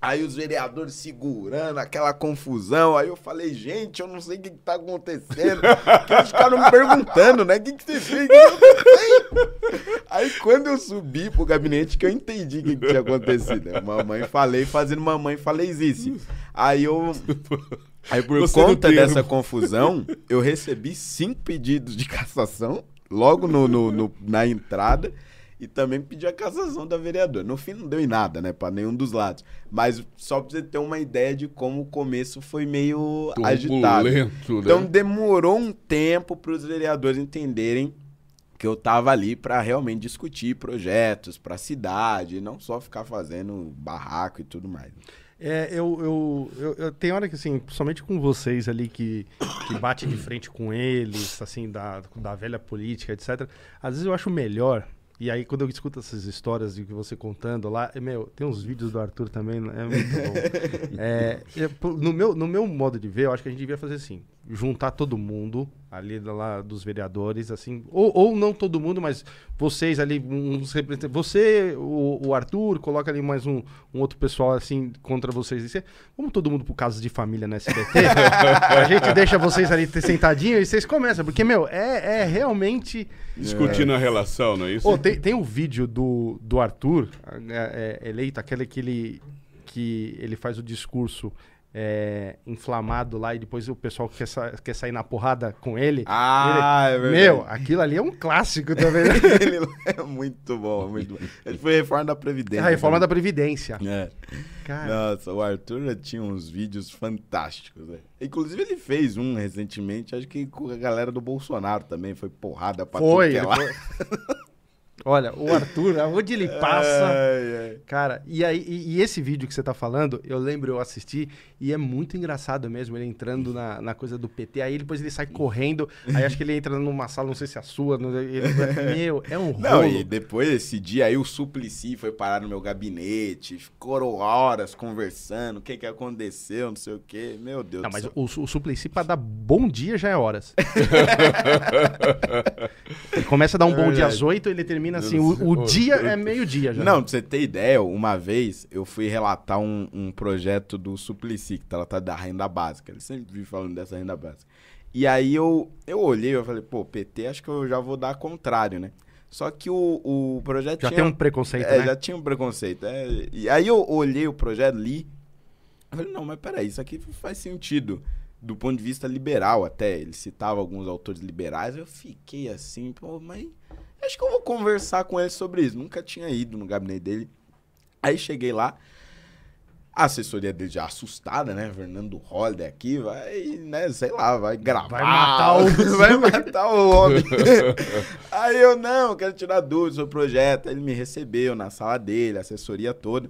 Aí os vereadores segurando, aquela confusão. Aí eu falei, gente, eu não sei o que, que tá acontecendo. Porque eles ficaram me perguntando, né? O que, que você fez? Aí quando eu subi pro gabinete, que eu entendi o que, que tinha acontecido. né? Mamãe falei, fazendo mamãe falezice. Aí eu. Aí por Você conta dessa confusão, eu recebi cinco pedidos de cassação logo no, no- no- na entrada. E também pedi a cassação da vereadora. No fim não deu em nada, né? Pra nenhum dos lados. Mas só pra você ter uma ideia de como o começo foi meio agitado. Turbulento, né? Então demorou um tempo para os vereadores entenderem que eu tava ali para realmente discutir projetos para a cidade, não só ficar fazendo barraco e tudo mais. É, eu, eu, eu, eu- tem hora que, assim, somente com vocês ali que, que bate de frente com eles, assim, da, da velha política, etc. Às vezes eu acho melhor. E aí, quando eu escuto essas histórias de que você contando lá, é, meu, tem uns vídeos do Arthur também, é muito bom. [LAUGHS] É, no, meu, no meu modo de ver, eu acho que a gente devia fazer assim: juntar todo mundo ali lá dos vereadores, assim, ou, ou não todo mundo, mas vocês ali, uns representantes. Você, o, o Arthur, coloca ali mais um, um outro pessoal assim contra vocês. E você, vamos todo mundo pro caso de família na SBT? [LAUGHS] a gente deixa vocês ali sentadinhos e vocês começam, porque, meu, é, é realmente. Discutindo a relação, não é isso? Ô, tem, tem um vídeo do, do Arthur, é, é, eleito, aquele que ele, que ele faz o discurso é, inflamado lá e depois o pessoal quer, sa- quer sair na porrada com ele. Ah, Ele- Meu, aquilo ali é um clássico também. né? [LAUGHS] Ele é muito bom, é muito bom. Ele foi reforma da Previdência. a reforma da também. Previdência. É. Cara, Nossa, o Arthur já tinha uns vídeos fantásticos, né? Inclusive, ele fez um recentemente, acho que com a galera do Bolsonaro também. Foi porrada pra foi. tudo que é lá. foi- [LAUGHS] Olha, o Arthur, aonde ele passa. Ai, ai. Cara, e aí e, e esse vídeo que você tá falando, eu lembro, eu assisti, e é muito engraçado mesmo, ele entrando na, na coisa do PT, aí depois ele sai correndo, aí acho que ele entra numa sala, não sei se é a sua, não- ele- meu, é um Não, rolo. e depois desse dia aí o Suplicy foi parar no meu gabinete, ficou horas conversando, o que que aconteceu, não sei o que, meu Deus Não, do mas céu. o, o Suplicy pra dar bom dia já é horas. [LAUGHS] ele começa a dar um bom dia às oito, ele termina assim, o, o dia é meio-dia já. Não, pra você ter ideia, uma vez eu fui relatar um, um projeto do Suplicy, que trata da renda básica. Ele sempre vive falando dessa renda básica. E aí eu, eu olhei e falei, pô, PT, acho que eu já vou dar contrário, né? Só que o, o projeto já tinha... tem um preconceito, É, né? já tinha um preconceito. é. e aí eu olhei o projeto, li. Eu falei, não, mas peraí, isso aqui faz sentido. Do ponto de vista liberal até. Ele citava alguns autores liberais. Eu fiquei assim, pô, mas acho que eu vou conversar com ele sobre isso. Nunca tinha ido no gabinete dele. Aí cheguei lá. A assessoria dele já assustada, né? Fernando Holliday aqui vai, né? Sei lá, vai gravar. Vai matar o- [LAUGHS] vai matar o homem. [LAUGHS] Aí eu, não, quero tirar dúvidas sobre o projeto. Aí ele me recebeu na sala dele, a assessoria toda.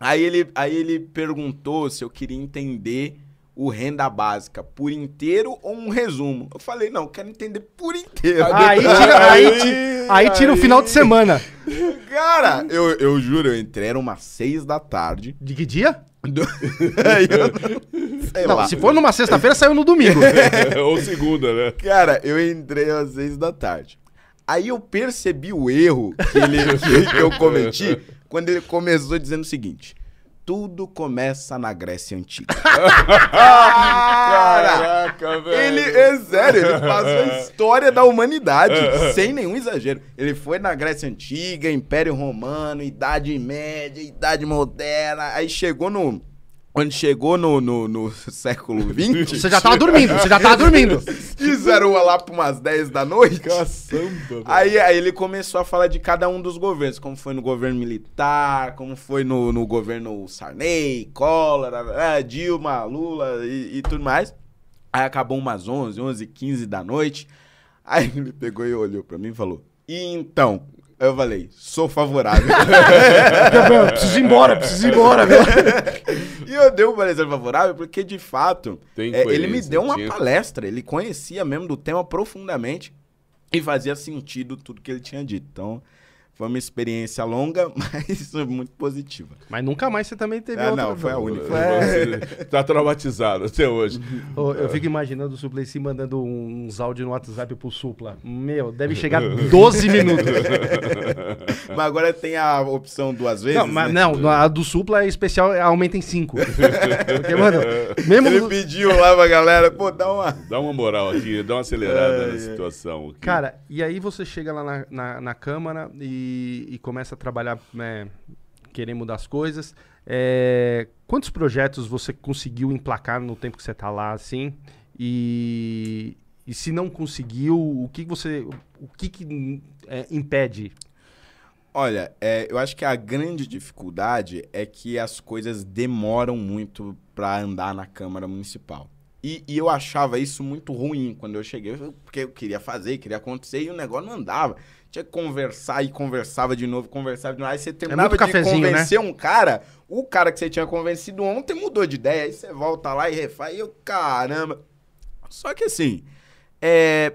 Aí ele, aí ele perguntou se eu queria entender o renda básica por inteiro ou um resumo? Eu falei, não, eu quero entender por inteiro. Aí tira, aí, ti- aí tira o final de semana. Cara, eu, eu juro, eu entrei, era umas seis da tarde. De que dia? Do- Aí [LAUGHS] eu não- sei Não, lá. se for numa sexta-feira, saiu no domingo. [LAUGHS] Ou segunda, né? Cara, eu entrei às seis da tarde. Aí eu percebi o erro que, ele, [LAUGHS] que eu cometi quando ele começou dizendo o seguinte: tudo começa na Grécia Antiga. [LAUGHS] Cara, Caraca, velho. ele é sério, ele passou a história da humanidade, [LAUGHS] sem nenhum exagero. Ele foi na Grécia Antiga, Império Romano, Idade Média, Idade Moderna, aí chegou no. Quando chegou no, no, no século [LAUGHS] XX, Você já tava dormindo, você já tava dormindo. fizeram lá pra umas 10 da noite. Caçamba. Aí, aí ele começou a falar de cada um dos governos, como foi no governo militar, como foi no, no governo Sarney, Collor, eh, Dilma, Lula e, e tudo mais. Aí acabou umas 11, 11, 15 da noite. Aí ele pegou e olhou pra mim e falou: E então? Eu falei: Sou favorável. [LAUGHS] Meu, preciso ir embora, preciso ir embora, meu. [LAUGHS] e eu dei um parecer favorável porque, de fato, Tem é, ele me deu uma tinha- palestra. Ele conhecia mesmo do tema profundamente e fazia sentido tudo que ele tinha dito. Então, foi uma experiência longa, [LAUGHS] mas muito positiva. Mas nunca mais você também teve Ah, outra. não, foi a única. Você tá traumatizado até hoje. [LAUGHS] Eu fico imaginando o Supleci mandando uns áudios no WhatsApp pro Supla. Meu, deve chegar [LAUGHS] 12 minutos. Mas agora tem a opção duas vezes. Não, mas né? não, a do Supla é especial, aumenta em 5. Porque, mano, mesmo. Ele pediu lá pra galera, pô, dá uma. Dá uma moral aqui, dá uma acelerada Ai, na situação. aqui. Cara, e aí você chega lá na, na, na Câmara e, e começa a trabalhar, né, querer mudar as coisas. É, quantos projetos você conseguiu emplacar no tempo que você tá lá, assim? E, e se não conseguiu, o que você. O que, que é, impede? Olha, é, eu acho que a grande dificuldade é que as coisas demoram muito pra andar na Câmara Municipal. E, e eu achava isso muito ruim quando eu cheguei, porque eu queria fazer, queria acontecer e o negócio não andava. Tinha que conversar e conversava de novo, conversava de novo. Aí você terminava muito de né? convencer um cara, o cara que você tinha convencido ontem mudou de ideia. Aí você volta lá e refaz, e eu, caramba. Só que assim, é,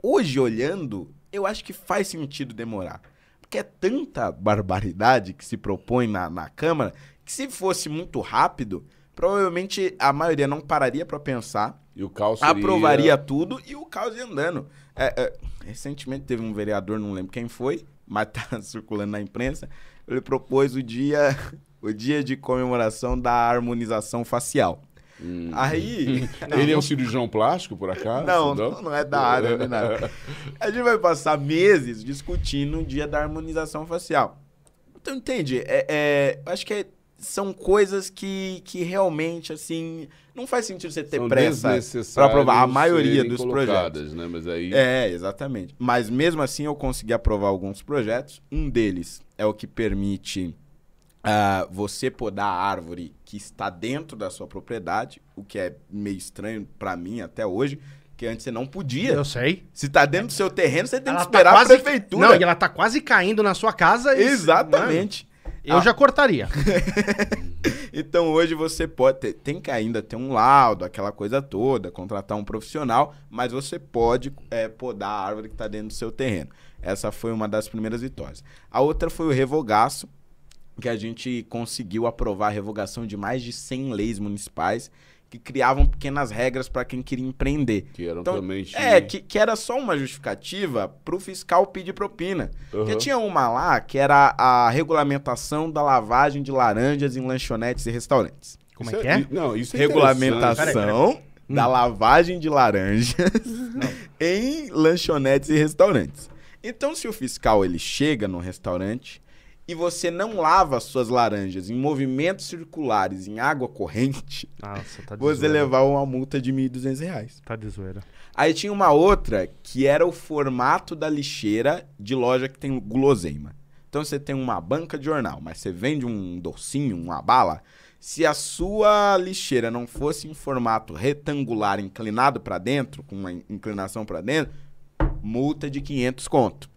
hoje olhando, eu acho que faz sentido demorar. Porque é tanta barbaridade que se propõe na, na Câmara que se fosse muito rápido, provavelmente a maioria não pararia pra pensar, E o caos seria... aprovaria tudo e o caos ia andando. É, é, recentemente teve um vereador, não lembro quem foi, [LAUGHS] mas tá circulando na imprensa, ele propôs o dia, [LAUGHS] o dia de comemoração da harmonização facial. Hum. Aí... [LAUGHS] Ele é um cirurgião plástico, por acaso? Não, não, não é da área, nem nada. A gente vai passar meses discutindo o dia da harmonização facial. Então, entende? É, é, eu acho que é- são coisas que, que realmente, assim, não faz sentido você ter São pressa para aprovar a maioria dos projetos. Né? Mas aí... É, exatamente. Mas mesmo assim eu consegui aprovar alguns projetos. Um deles é o que permite ah, você podar a árvore que está dentro da sua propriedade, o que é meio estranho pra mim até hoje, que antes você não podia. Eu sei. Se tá dentro do seu terreno, você tem Ela que tá esperar quase- a prefeitura. Não, e ela tá quase caindo na sua casa. e- Exatamente. Mano, eu Ah. já cortaria. [LAUGHS] Então hoje você pode ter, tem que ainda ter um laudo, aquela coisa toda, contratar um profissional, mas você pode é, podar a árvore que está dentro do seu terreno. Essa foi uma das primeiras vitórias. A outra foi o revogaço, que a gente conseguiu aprovar a revogação de mais de 100 leis municipais que criavam pequenas regras para quem queria empreender. Que eram Então, também... É, que, que era só uma justificativa pro fiscal pedir propina. Porque Aham. tinha uma lá que era a regulamentação da lavagem de laranjas em lanchonetes e restaurantes. Como Isso é que é? Não, isso é Regulamentação da Hum. lavagem de laranjas [LAUGHS] em lanchonetes e restaurantes. Então, se o fiscal ele chega no restaurante e você não lava as suas laranjas em movimentos circulares em água corrente, Nossa, tá você levar uma multa de 1.200 reais. Tá de zoeira. Aí tinha uma outra que era o formato da lixeira de loja que tem guloseima. Então você tem uma banca de jornal, mas você vende um docinho, uma bala. Se a sua lixeira não fosse em formato retangular inclinado para dentro, com uma inclinação para dentro, multa de 500 conto.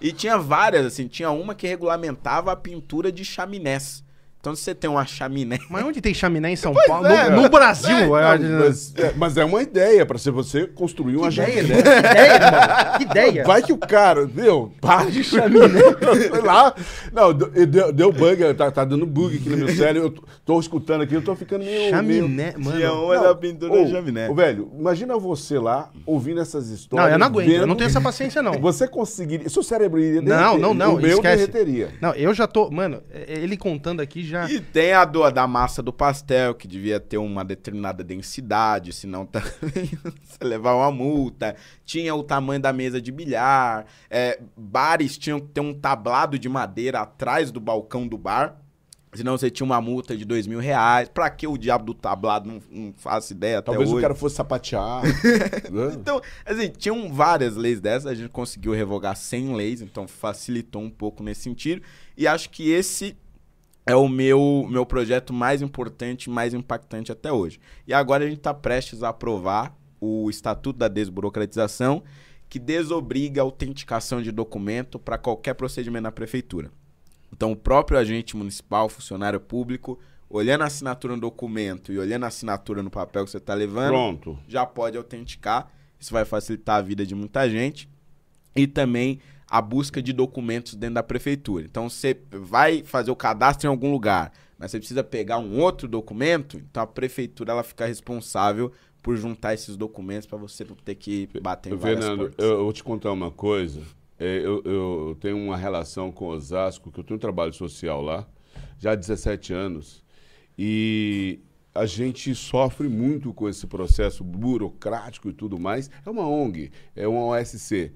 E tinha várias, assim, tinha uma que regulamentava a pintura de chaminés. Então, se você tem uma chaminé. [LAUGHS] Mas onde tem chaminé em São Pois Paulo? é, no, no Brasil. Não, é- mas, é, mas é uma ideia para você construir uma ideia, chaminé. irmão. Que ideia, irmão. Que ideia. Vai que o cara, meu, para de chaminé. [LAUGHS] Sei lá. Não, deu, deu- bug, tá, tá dando bug aqui no meu cérebro. Eu tô, tô escutando aqui, eu tô ficando meio. Chaminé, Tinha mano. uma Não, da pintura ô, da chaminé. ô, velho, imagina você lá ouvindo essas Não, histórias. eu não aguento. Eu vendo- não tenho essa paciência, não. Você conseguiria. Seu cérebro iria Não, derreter. não, não, O meu esquece. derreteria. Não, eu já tô. Mano, é- ele contando aqui já. E tem a do, da massa do pastel, que devia ter uma determinada densidade, senão [LAUGHS] também você levar uma multa. Tinha o tamanho da mesa de bilhar. é, bares tinham que ter um tablado de madeira atrás do balcão do bar. Senão você tinha uma multa de dois mil reais. Pra que o diabo do tablado? Não, não faço ideia Talvez o cara fosse sapatear. [LAUGHS] né? Então, assim, tinham várias leis dessas, a gente conseguiu revogar 100 leis, então facilitou um pouco nesse sentido. E acho que esse é o meu, meu projeto mais importante, mais impactante até hoje. E agora a gente está prestes a aprovar o Estatuto da Desburocratização, que desobriga a autenticação de documento para qualquer procedimento na prefeitura. Então, o próprio agente municipal, funcionário público, olhando a assinatura no documento e olhando a assinatura no papel que você está levando, Pronto. já pode autenticar. Isso vai facilitar a vida de muita gente. E também a busca de documentos dentro da prefeitura. Então você vai fazer o cadastro em algum lugar, mas você precisa pegar um outro documento, então a prefeitura ela fica responsável por juntar esses documentos para você não ter que bater em várias Fernando, portas. eu, vou te contar uma coisa. É, eu, eu tenho uma relação com Osasco, que eu tenho um trabalho social lá, já há 17 anos. E a gente sofre muito com esse processo burocrático e tudo mais. É uma ONG, é uma OSC.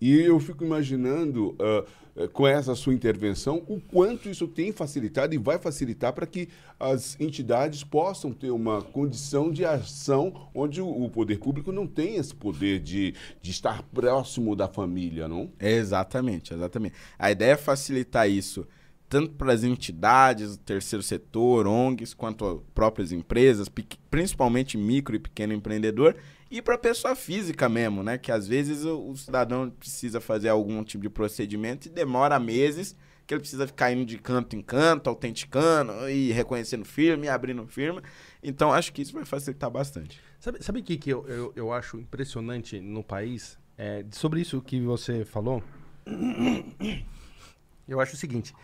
E eu fico imaginando, eh, com essa sua intervenção, o quanto isso tem facilitado e vai facilitar para que as entidades possam ter uma condição de ação onde o, o poder público não tem esse poder de, de estar próximo da família, não? Exatamente, exatamente. A ideia é facilitar isso tanto para as entidades, terceiro setor, ONGs, quanto próprias empresas, principalmente micro e pequeno empreendedor, e para a pessoa física mesmo, né? Que às vezes o, o cidadão precisa fazer algum tipo de procedimento e demora meses, que ele precisa ficar indo de canto em canto, autenticando e reconhecendo firma e abrindo firma. Então acho que isso vai facilitar bastante. Sabe, sabe o que, que eu, eu, eu acho impressionante no país? É, sobre isso que você falou, [COUGHS] eu acho o seguinte.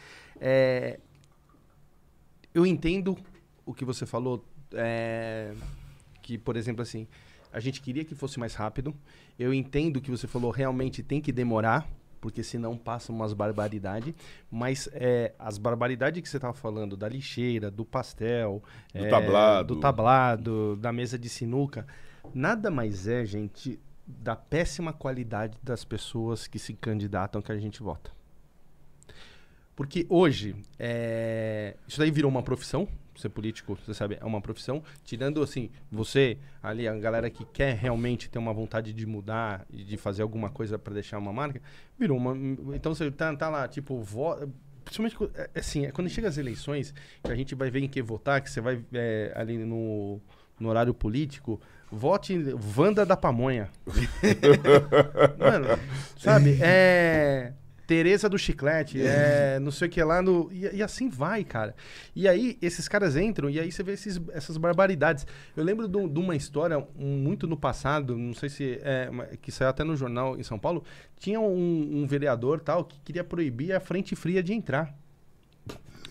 É, eu entendo o que você falou, é, que, por exemplo, assim, a gente queria que fosse mais rápido. Eu entendo que você falou, realmente tem que demorar, porque senão passa umas barbaridades. Mas é, as barbaridades que você estava falando, da lixeira, do pastel, Do é, tablado. do tablado, da mesa de sinuca, nada mais é, gente, da péssima qualidade das pessoas que se candidatam que a gente vota. Porque hoje, é, isso daí virou uma profissão, ser político, você sabe, é uma profissão. Tirando, assim, você, ali, a galera que quer realmente ter uma vontade de mudar e de fazer alguma coisa para deixar uma marca, virou uma... Então, você tá, tá lá, tipo, vo, principalmente, é, assim, é quando chega as eleições, que a gente vai ver em que votar, que você vai é, ali no, no horário político, vote em Wanda da Pamonha. [LAUGHS] Mano, sabe? É. Tereza do Chiclete, é não sei o que lá, no, e, e assim vai, cara. E aí, esses caras entram e aí você vê esses- essas barbaridades. Eu lembro de, um- uma história um, muito no passado, não sei se é, que saiu até no jornal em São Paulo, tinha um, um vereador tal que queria proibir a frente fria de entrar.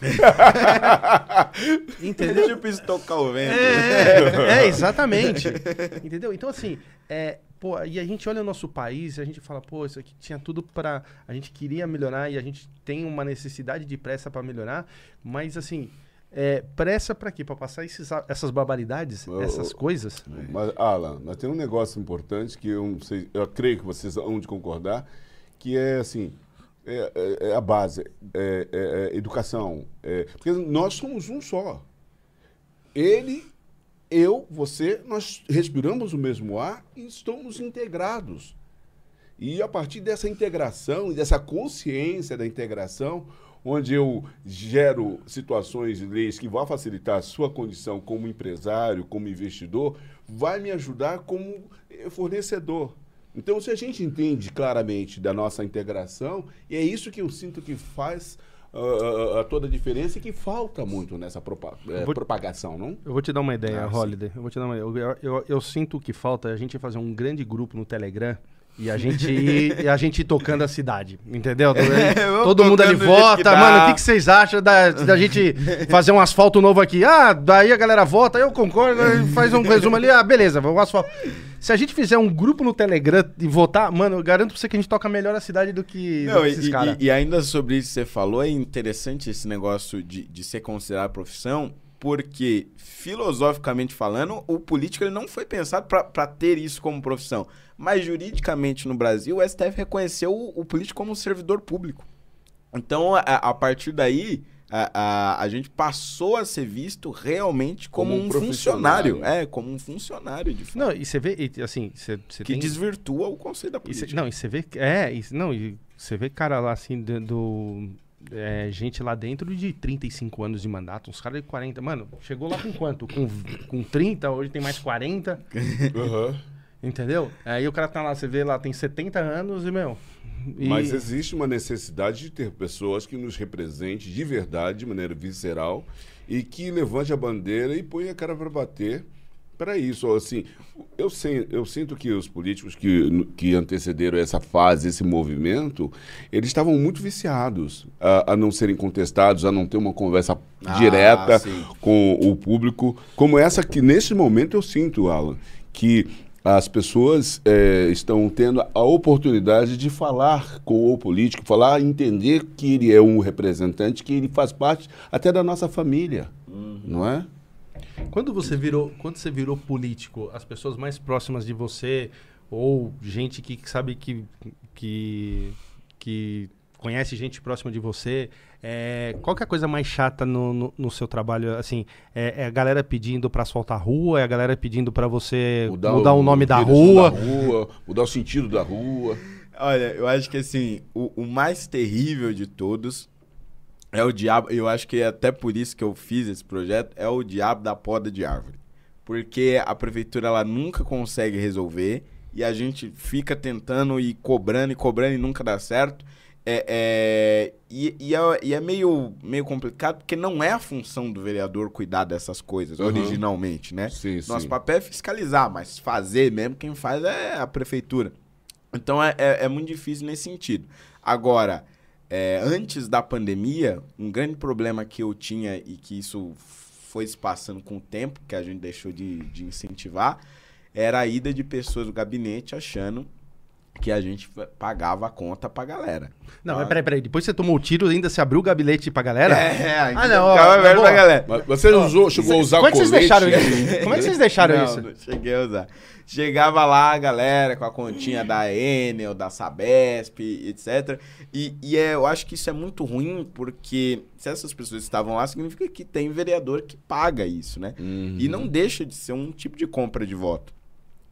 [LAUGHS] Entendeu? Tipo estocar o vento. É, é, exatamente. Entendeu? Então, assim, é, pô, e a gente olha o nosso país e a gente fala, pô, isso aqui tinha tudo para A gente queria melhorar e a gente tem uma necessidade de pressa para melhorar, mas, assim, é, pressa para quê? Para passar esses, essas barbaridades, Ô, essas coisas? Mas, Alan, nós temos um negócio importante que eu não sei, eu creio que vocês vão de concordar, que é assim, é, é- é a base, é, é- é educação. é- porque nós somos um só. Ele, eu, você, nós respiramos o mesmo ar e estamos integrados. E a partir dessa integração e dessa consciência da integração, onde eu gero situações e leis que vão facilitar a sua condição como empresário, como investidor, vai me ajudar como eh, fornecedor. Então, se a gente entende claramente da nossa integração, e é isso que eu sinto que faz a, a, a toda a diferença e que falta muito nessa propa é, Vou- propagação, não? Eu vou te dar uma ideia, Ah, sim. Holiday. Eu vou te dar uma. Eu, eu, eu sinto que falta a gente fazer um grande grupo no Telegram e a gente ir, e a gente tocando a cidade, entendeu? [LAUGHS] vamos Todo mundo ali do vota, que mano, o que, que vocês acham da, da gente fazer um asfalto novo aqui? Ah, daí a galera vota, eu concordo, faz um resumo ali, ah, beleza, vamos asfalto. Se a gente fizer um grupo no Telegram e votar, mano, eu garanto pra você que a gente toca melhor a cidade do que, do Não, que e, esses e- caras. e ainda sobre isso que você falou, é interessante esse negócio de, de ser considerado profissão, porque, filosoficamente falando, o político ele não foi pensado para ter isso como profissão. Mas, juridicamente, no Brasil, o STF reconheceu o, o político como um servidor público. Então, a, a partir daí, a, a, a gente passou a ser visto realmente como, Como um um funcionário. É, como um funcionário, de fato. Não, e você vê, e, assim, você você que tem... desvirtua o conceito da E cê- política. não, e você vê. É, e, não, e você vê cara lá assim, do. do- é, gente lá dentro de 35 anos de mandato, uns caras de 40. Mano, chegou lá com quanto? Com, com 30, hoje tem mais 40, Aham. entendeu? Aí o cara tá lá, você vê lá, tem 70 anos e, meu. e- Mas existe uma necessidade de ter pessoas que nos representem de verdade, de maneira visceral, e que levante a bandeira e ponha a cara para bater para isso. Assim, eu, sei, eu sinto que os políticos que, que antecederam essa fase, esse movimento, eles estavam muito viciados a, a não serem contestados, a não ter uma conversa Ah, direta sim. com o público, como essa que nesse momento eu sinto, Alan, que as pessoas eh, estão tendo a oportunidade de falar com o político, falar, entender que ele é um representante, que ele faz parte até da nossa família, não é? Quando você virou, quando você virou político, as pessoas mais próximas de você ou gente que sabe que que, que conhece gente próxima de você, é, qual que é a coisa mais chata no, no, no seu trabalho? Assim, é, é a galera pedindo pra asfaltar a rua, é a galera pedindo pra você mudar, o, nome da direção rua. da rua, mudar o sentido da rua. Olha, eu acho que assim, o, o mais terrível de todos é o diabo. Eu acho que é até por isso que eu fiz esse projeto, é o diabo da poda de árvore. Porque a prefeitura ela nunca consegue resolver e a gente fica tentando e cobrando e cobrando e nunca dá certo. É, é- e, e é, e é meio, meio complicado porque não é a função do vereador cuidar dessas coisas, Uhum. originalmente, né? Sim, Nosso sim. papel é fiscalizar, mas fazer mesmo, quem faz é a prefeitura. Então é, é, é muito difícil nesse sentido. Agora, é, antes da pandemia, um grande problema que eu tinha e que isso foi se passando com o tempo, que a gente deixou de, de incentivar, era a ida de pessoas do gabinete achando que a gente pagava a conta pra galera. Não, mas peraí, peraí. Depois você tomou o tiro ainda se abriu o gabinete pra galera? É, a gente Ah, não, ó, ficava boa. pra galera. Mas você usou, chegou a usar Como é que vocês colete? deixaram isso? Como é que vocês deixaram não, isso? Não cheguei a usar. Chegava lá a galera com a continha da Enel, da Sabesp, etc. E, e é, eu acho que isso é muito ruim, porque se essas pessoas estavam lá, significa que tem vereador que paga isso, né? Uhum. E não deixa de ser um tipo de compra de voto.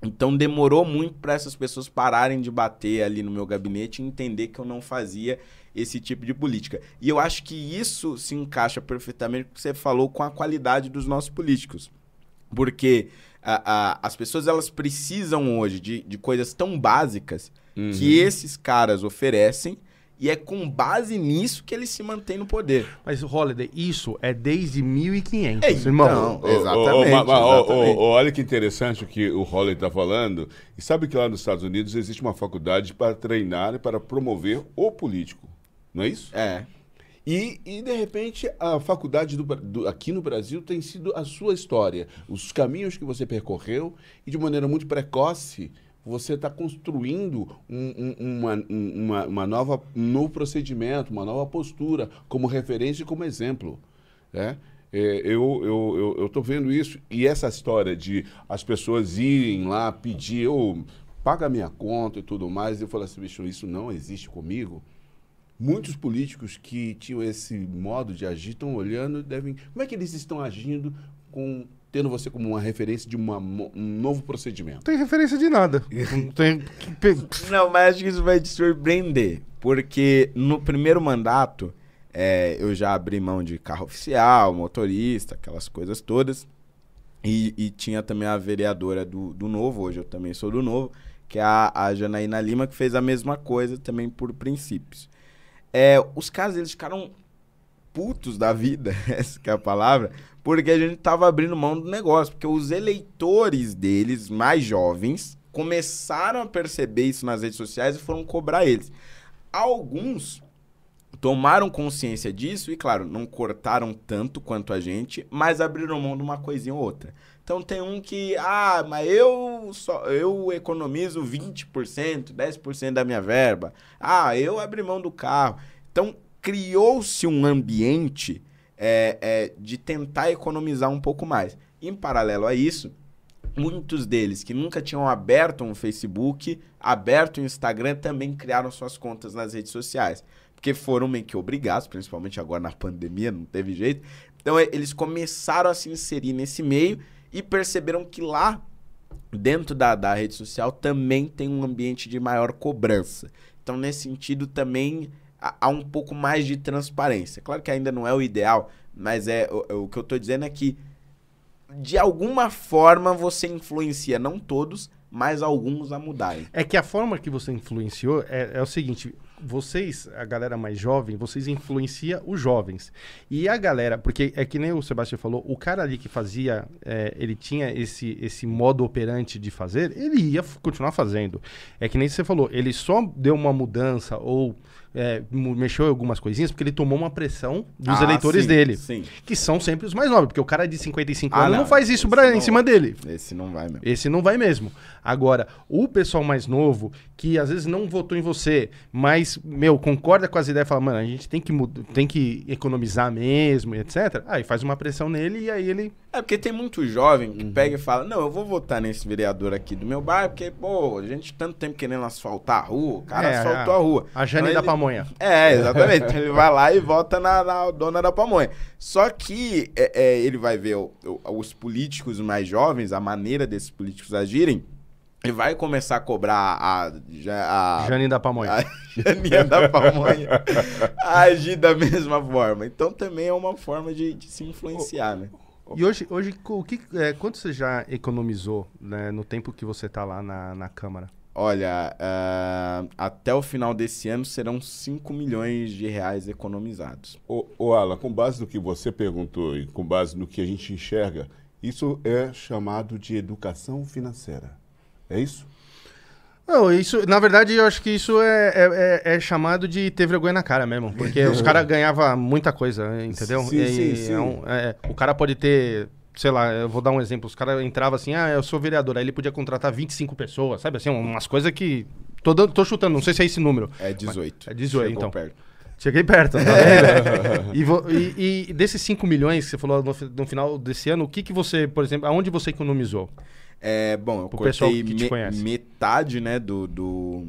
Então demorou muito para essas pessoas pararem de bater ali no meu gabinete e entender que eu não fazia esse tipo de política. E eu acho que isso se encaixa perfeitamente com o que você falou com a qualidade dos nossos políticos. Porque a- a- as pessoas elas precisam hoje de, de coisas tão básicas Uhum. que esses caras oferecem e é com base nisso que eles se mantêm no poder. Mas, Holiday, isso é desde 1500, É, irmão. então. Ô, Exatamente, olha que interessante o que o Holly está falando. E sabe que lá nos Estados Unidos existe uma faculdade para treinar e para promover o político. Não é isso? É. E, e, de repente, a faculdade do do- aqui no Brasil tem sido a sua história, os caminhos que você percorreu e, de maneira muito precoce, você está construindo um, um- uma, um- uma, uma nova, um novo procedimento, uma nova postura, como referência e como exemplo. né? É, eu estou vendo isso e essa história de as pessoas irem lá pedir, eu paga minha conta e tudo mais, eu falo assim, bicho, isso não existe comigo. Muitos políticos que tinham esse modo de agir estão olhando, devem. Como é que eles estão agindo com tendo você como uma referência de uma um novo procedimento? Não tem referência de nada. [LAUGHS] Não tem... Não, mas acho que isso vai te surpreender. Porque no primeiro mandato, é, eu já abri mão de carro oficial, motorista, aquelas coisas todas. E, e tinha também a vereadora do, do Novo, hoje eu também sou do Novo, que é a, a Janaína Lima, que fez a mesma coisa também por princípios. É, os caras, eles ficaram putos da vida, [LAUGHS] essa que é a palavra, porque a gente tava abrindo mão do negócio, porque os eleitores deles, mais jovens, começaram a perceber isso nas redes sociais e foram cobrar eles. Alguns tomaram consciência disso e, claro, não cortaram tanto quanto a gente, mas abriram mão de uma coisinha ou outra. Então tem um que, ah, mas eu só eu economizo 20%, 10% da minha verba. Ah, eu abri mão do carro. Então criou-se um ambiente é, é, de tentar economizar um pouco mais. Em paralelo a isso, muitos deles que nunca tinham aberto um Facebook, aberto um Instagram, também criaram suas contas nas redes sociais. Porque foram meio que obrigados, principalmente agora na pandemia, não teve jeito. Então eles começaram a se inserir nesse meio e perceberam que lá, dentro da, da rede social, também tem um ambiente de maior cobrança. Então, nesse sentido, também há um pouco mais de transparência. Claro que ainda não é o ideal, mas é o, o que eu estou dizendo é que de alguma forma você influencia não todos, mas alguns a mudarem. É que a forma que você influenciou é, é o seguinte: vocês, a galera mais jovem, vocês influencia os jovens. E a galera, porque é que nem o Sebastião falou, o cara ali que fazia, é, ele tinha esse, esse modo operante de fazer, ele ia continuar fazendo. É que nem você falou, ele só deu uma mudança ou é, mexeu em algumas coisinhas porque ele tomou uma pressão dos ah, eleitores sim, dele. Sim. Que são sempre os mais novos, porque o cara de 55 ah, anos não, não faz isso pra, em cima dele. Esse não vai mesmo. Esse não vai mesmo. Agora, o pessoal mais novo, que às vezes não votou em você, mas, meu, concorda com as ideias e fala, mano, a gente tem que, tem que economizar mesmo, etc. Aí faz uma pressão nele e aí ele. É porque tem muito jovem que uhum. pega e fala, não, eu vou votar nesse vereador aqui do meu bairro, porque, pô, a gente tanto tempo querendo asfaltar a rua, o cara é, asfaltou a, a rua. A Jane então, da pamonha. É, exatamente. Então ele vai lá e vota na, na dona da pamonha. Só que é, é, ele vai ver o, o, os políticos mais jovens, a maneira desses políticos agirem, e vai começar a cobrar a. a Janinha da pamonha. [LAUGHS] A Janinha da pamonha a agir da mesma forma. Então também é uma forma de, de se influenciar, né? E hoje, hoje o que, é, quanto você já economizou né, no tempo que você está lá na, na Câmara? Olha, uh, até o final desse ano serão 5 milhões de reais economizados. Ô, ô Alan, com base no que você perguntou e com base no que a gente enxerga, isso é chamado de educação financeira. É isso? Não, isso, na verdade, eu acho que isso é, é, é, é chamado de ter vergonha na cara mesmo. Porque os [LAUGHS] caras ganhavam muita coisa, entendeu? Sim, e, sim, sim. É um, é, o cara pode ter sei lá, eu vou dar um exemplo. Os caras entravam assim, ah, eu sou vereador. Aí ele podia contratar 25 pessoas, sabe assim, umas coisas que. Tô, dando, tô chutando, não sei se é esse número. É 18. Mas, é 18, Chegou então. Perto. Cheguei perto, tá [LAUGHS] [LAUGHS] e, e, e, desses 5 milhões que você falou no, no, final desse ano, o que, que você, por exemplo, aonde você economizou? É, bom, eu Pro cortei me, metade, né, do, do,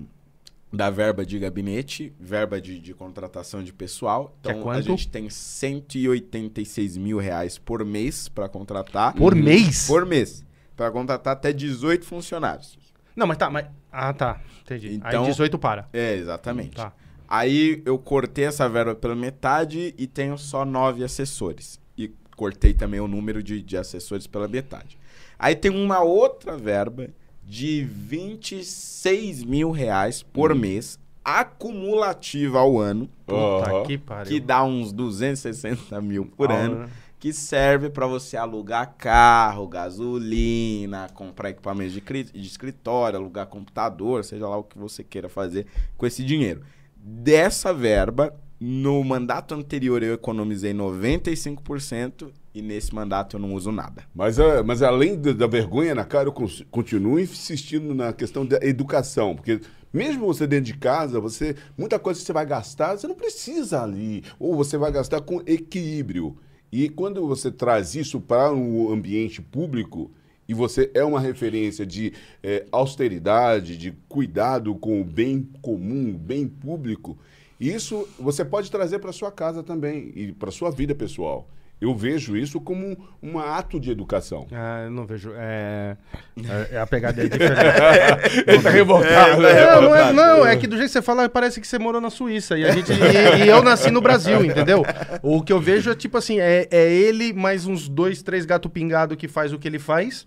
da verba de gabinete, verba de, de contratação de pessoal. É então, é a gente tem 186 mil reais por mês para contratar. Por uhum. mês? Por mês. Para contratar até 18 funcionários. Não, mas tá, mas... Ah, tá. Entendi. Então, Aí 18 para. É, exatamente. Tá. Aí eu cortei essa verba pela metade e tenho só nove assessores. E cortei também o número de, de assessores pela metade. Aí tem uma outra verba de 26 mil reais por hum. mês, acumulativa ao ano. Puta que pariu. Que dá uns 260 mil por ano. Que serve para você alugar carro, gasolina, comprar equipamentos de, de escritório, alugar computador, seja lá o que você queira fazer com esse dinheiro. Dessa verba, no mandato anterior eu economizei 95% e nesse mandato eu não uso nada. Mas, uh, mas além da, vergonha na cara, eu continuo insistindo na questão da educação, porque mesmo você dentro de casa, você muita coisa que você vai gastar, você não precisa ali, ou você vai gastar com equilíbrio. E quando você traz isso para um ambiente público, e você é uma referência de é, austeridade, de cuidado com o bem comum, o bem público, isso você pode trazer para sua casa também e para sua vida pessoal. Eu vejo isso como um, um ato de educação. Ah, eu não vejo. É, [LAUGHS] é, a pegada é diferente. [LAUGHS] Ele tá revoltado. É, não, não, é, não, é que do jeito que você fala, parece que você morou na Suíça. E, a gente, e, e eu nasci no Brasil, entendeu? O que eu vejo é tipo assim: é, é ele mais uns dois, três gato pingado que faz o que ele faz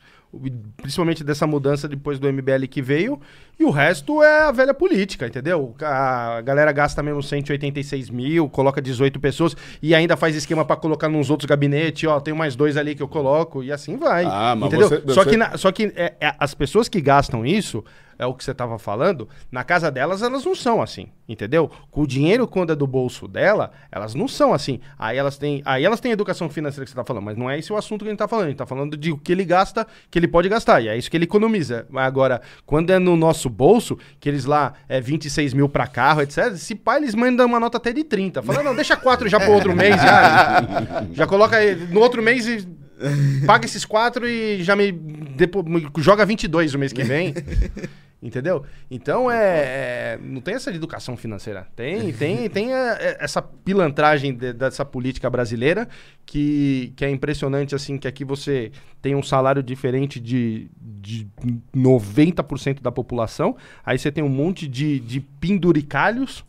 principalmente dessa mudança depois do MBL que veio, E o resto é a velha política, entendeu? A galera gasta mesmo 186 mil, coloca 18 pessoas e ainda faz esquema pra colocar nos outros gabinetes, ó, tem mais dois ali que eu coloco, e assim vai. Ah, mas entendeu? você- Só você- que, na- só que é- é- as pessoas que gastam isso, é o que você tava falando, na casa delas elas não são assim, entendeu? Com o dinheiro quando é do bolso dela, elas não são assim. Aí elas têm, aí elas têm educação financeira que você tá falando, mas não é esse o assunto que a gente tá falando. A gente tá falando de o que ele gasta, que ele pode gastar, e é isso que ele economiza. Mas agora, quando é no nosso bolso, que eles lá é 26 mil pra carro, etc., se pá, eles mandam uma nota até de 30. Fala, não, deixa quatro já pro outro mês, já, [LAUGHS] já coloca aí, no outro mês e paga esses quatro e já me, depois, me joga 22 o mês que vem. Entendeu? Então é, é- Não tem essa de educação financeira. Tem, tem, [LAUGHS] tem é, é, essa pilantragem de- dessa política brasileira que, que é impressionante, assim, que aqui você tem um salário diferente de, de 90% da população. Aí você tem um monte de, de penduricalhos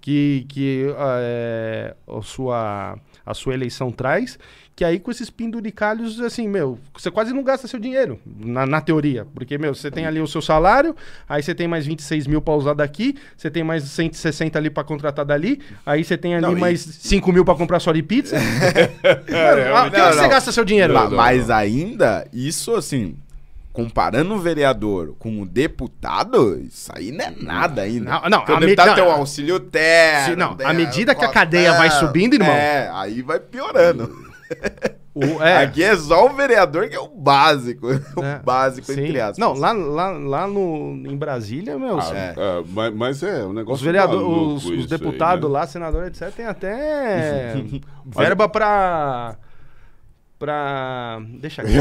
que, que é, a, sua, a sua eleição traz, que aí com esses penduricalhos, assim, meu, você quase não gasta seu dinheiro, na, na teoria. Porque, meu, você tem ali o seu salário, aí você tem mais 26 mil pra usar daqui, você tem mais 160 ali pra contratar dali, aí você tem ali Não, e- mais 5 mil pra comprar sua de pizza. [LAUGHS] Mano, é que Não, você não. gasta seu dinheiro? Ma- não, mas ainda, isso assim, comparando o vereador com o deputado, isso aí não é nada ainda. Não, não, Porque a o deputado me- tem o não. auxílio. Sim, não, à medida que a cadeia vai subindo, irmão. É, aí vai piorando. O- é. Aqui é só o vereador que é o básico. [LAUGHS] É, o básico, sim. entre aspas. Não, lá, lá, lá no, em Brasília, meu, Ah, É. ah, mas, mas é um negócio Os vereadores, maluco os, os aí, deputados né? lá, senadores, etc, tem até [LAUGHS] verba pra. Pra. Deixa aqui. [LAUGHS]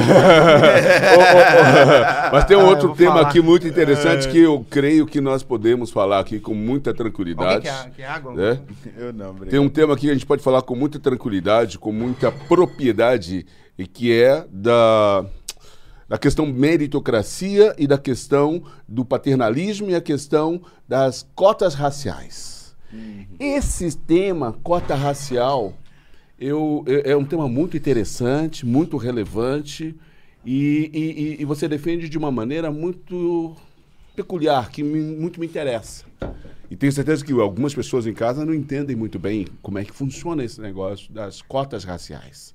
Mas tem um Ah, outro tema falar. aqui muito interessante que eu creio que nós podemos falar aqui com muita tranquilidade. quer, quer água? né? [LAUGHS] Eu não, obrigado. Tem um tema aqui que a gente pode falar com muita tranquilidade, com muita propriedade, e que é da, da questão meritocracia e da questão do paternalismo e a questão das cotas raciais. Esse tema, cota racial, eu, é é um tema muito interessante, muito relevante, e, e- e- e você defende de uma maneira muito peculiar, que me- muito me interessa. E tenho certeza que algumas pessoas em casa não entendem muito bem como é que funciona esse negócio das cotas raciais.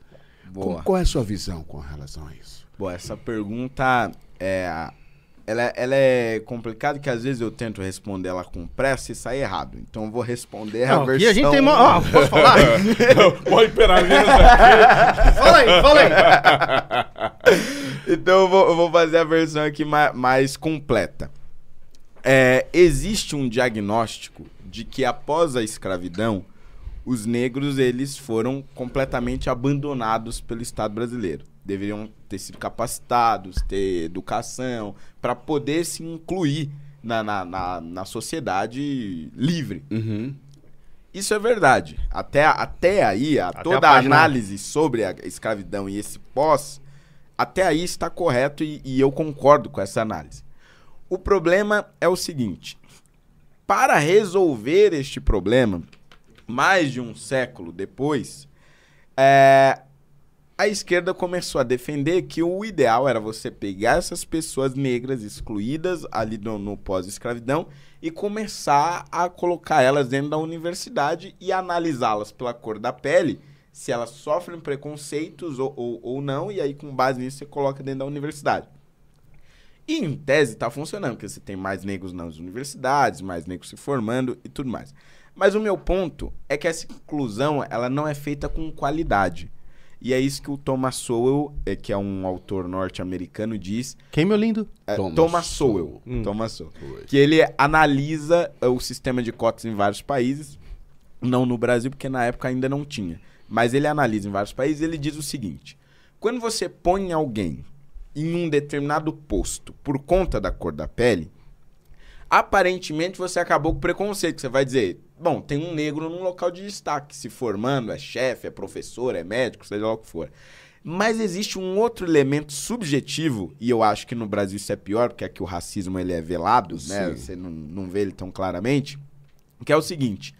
Boa. Como- qual é a sua visão com relação a isso? Bom, essa pergunta é. Ela, ela é complicada que às vezes eu tento responder ela com pressa e sai errado. Então eu vou responder a Não, versão. aqui a gente tem uma. Ó, posso [LAUGHS] falar? Pode esperar fala aí, fala aí. [LAUGHS] Então eu vou, eu vou fazer a versão aqui mais, mais completa. É, existe um diagnóstico de que após a escravidão, os negros eles foram completamente abandonados pelo Estado brasileiro. Deveriam ter sido capacitados, ter educação, para poder se incluir na, na, na, na sociedade livre. Uhum. Isso é verdade. Até, até aí, a- Até toda a página- análise sobre a escravidão e esse pós, até aí está correto e, e eu concordo com essa análise. O problema é o seguinte: para resolver este problema, mais de um século depois, é, a esquerda começou a defender que o ideal era você pegar essas pessoas negras excluídas ali no, no pós-escravidão e começar a colocar elas dentro da universidade e analisá-las pela cor da pele, se elas sofrem preconceitos ou, ou, ou não, e aí com base nisso você coloca dentro da universidade. E em tese tá funcionando, porque você tem mais negros nas universidades, mais negros se formando e tudo mais. Mas o meu ponto é que essa inclusão, ela não é feita com qualidade. E é isso que o Thomas Sowell, eh, que é um autor norte-americano, diz. Quem, meu lindo? É, Thomas Thomas, Sowell. Hum. Thomas Sowell. Foi. Que ele analisa eh, o sistema de cotas em vários países. Não no Brasil, porque na época ainda não tinha. Mas ele analisa em vários países e ele diz o seguinte: quando você põe alguém em um determinado posto por conta da cor da pele, aparentemente você acabou com preconceito. Você vai dizer, bom, tem um negro num local de destaque, se formando, é chefe, é professor, é médico, seja lá o que for. Mas existe um outro elemento subjetivo, e eu acho que no Brasil isso é pior, porque aqui o racismo ele é velado, né? Sim. Você não, não vê ele tão claramente, que é o seguinte: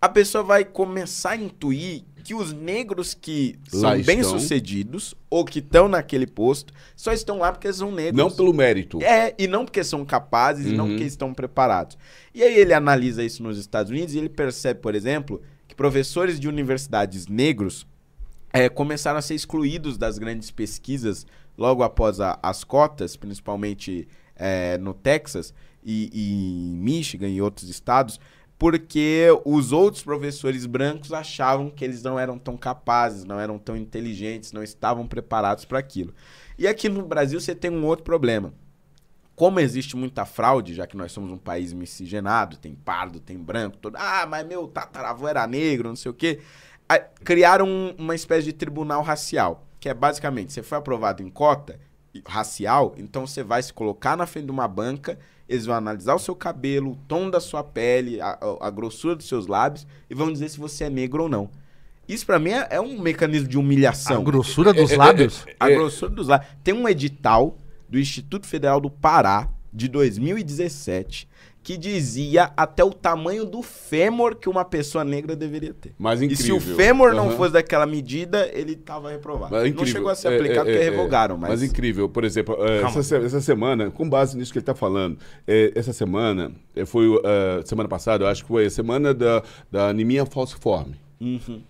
a pessoa vai começar a intuir que os negros que Lá são bem-sucedidos ou que estão naquele posto só estão lá porque são negros. Não pelo mérito. É, e não porque são capazes e não Uhum. porque estão preparados. E aí ele analisa isso nos Estados Unidos e ele percebe, por exemplo, que professores de universidades negros eh, começaram a ser excluídos das grandes pesquisas logo após a- as cotas, principalmente eh, no Texas e, e Michigan e outros estados, porque os outros professores brancos achavam que eles não eram tão capazes, não eram tão inteligentes, não estavam preparados para aquilo. E aqui no Brasil você tem um outro problema. Como existe muita fraude, já que nós somos um país miscigenado, tem pardo, tem branco, todo, ah, mas meu tataravô era negro, não sei o quê. Criaram um- uma espécie de tribunal racial, que é basicamente, você foi aprovado em cota racial, então você vai se colocar na frente de uma banca, eles vão analisar o seu cabelo, o tom da sua pele, a, a- a grossura dos seus lábios e vão dizer se você é negro ou não. Isso pra mim é, é um mecanismo de A humilhação. grossura dos lábios. A grossura dos lábios. Tem um edital do Instituto Federal do Pará, de 2017, que dizia até o tamanho do fêmur que uma pessoa negra deveria ter. Mas E se o incrível. fêmur não Aham. fosse daquela medida, ele tava reprovado. Mas é não incrível. chegou a ser É, aplicado é, porque é, revogaram, é. mas... incrível, por exemplo, é, essa, essa semana, com base nisso que ele está falando, é, essa semana, é, foi é, semana passada, eu acho que foi a semana da, da anemia falciforme. Uhum.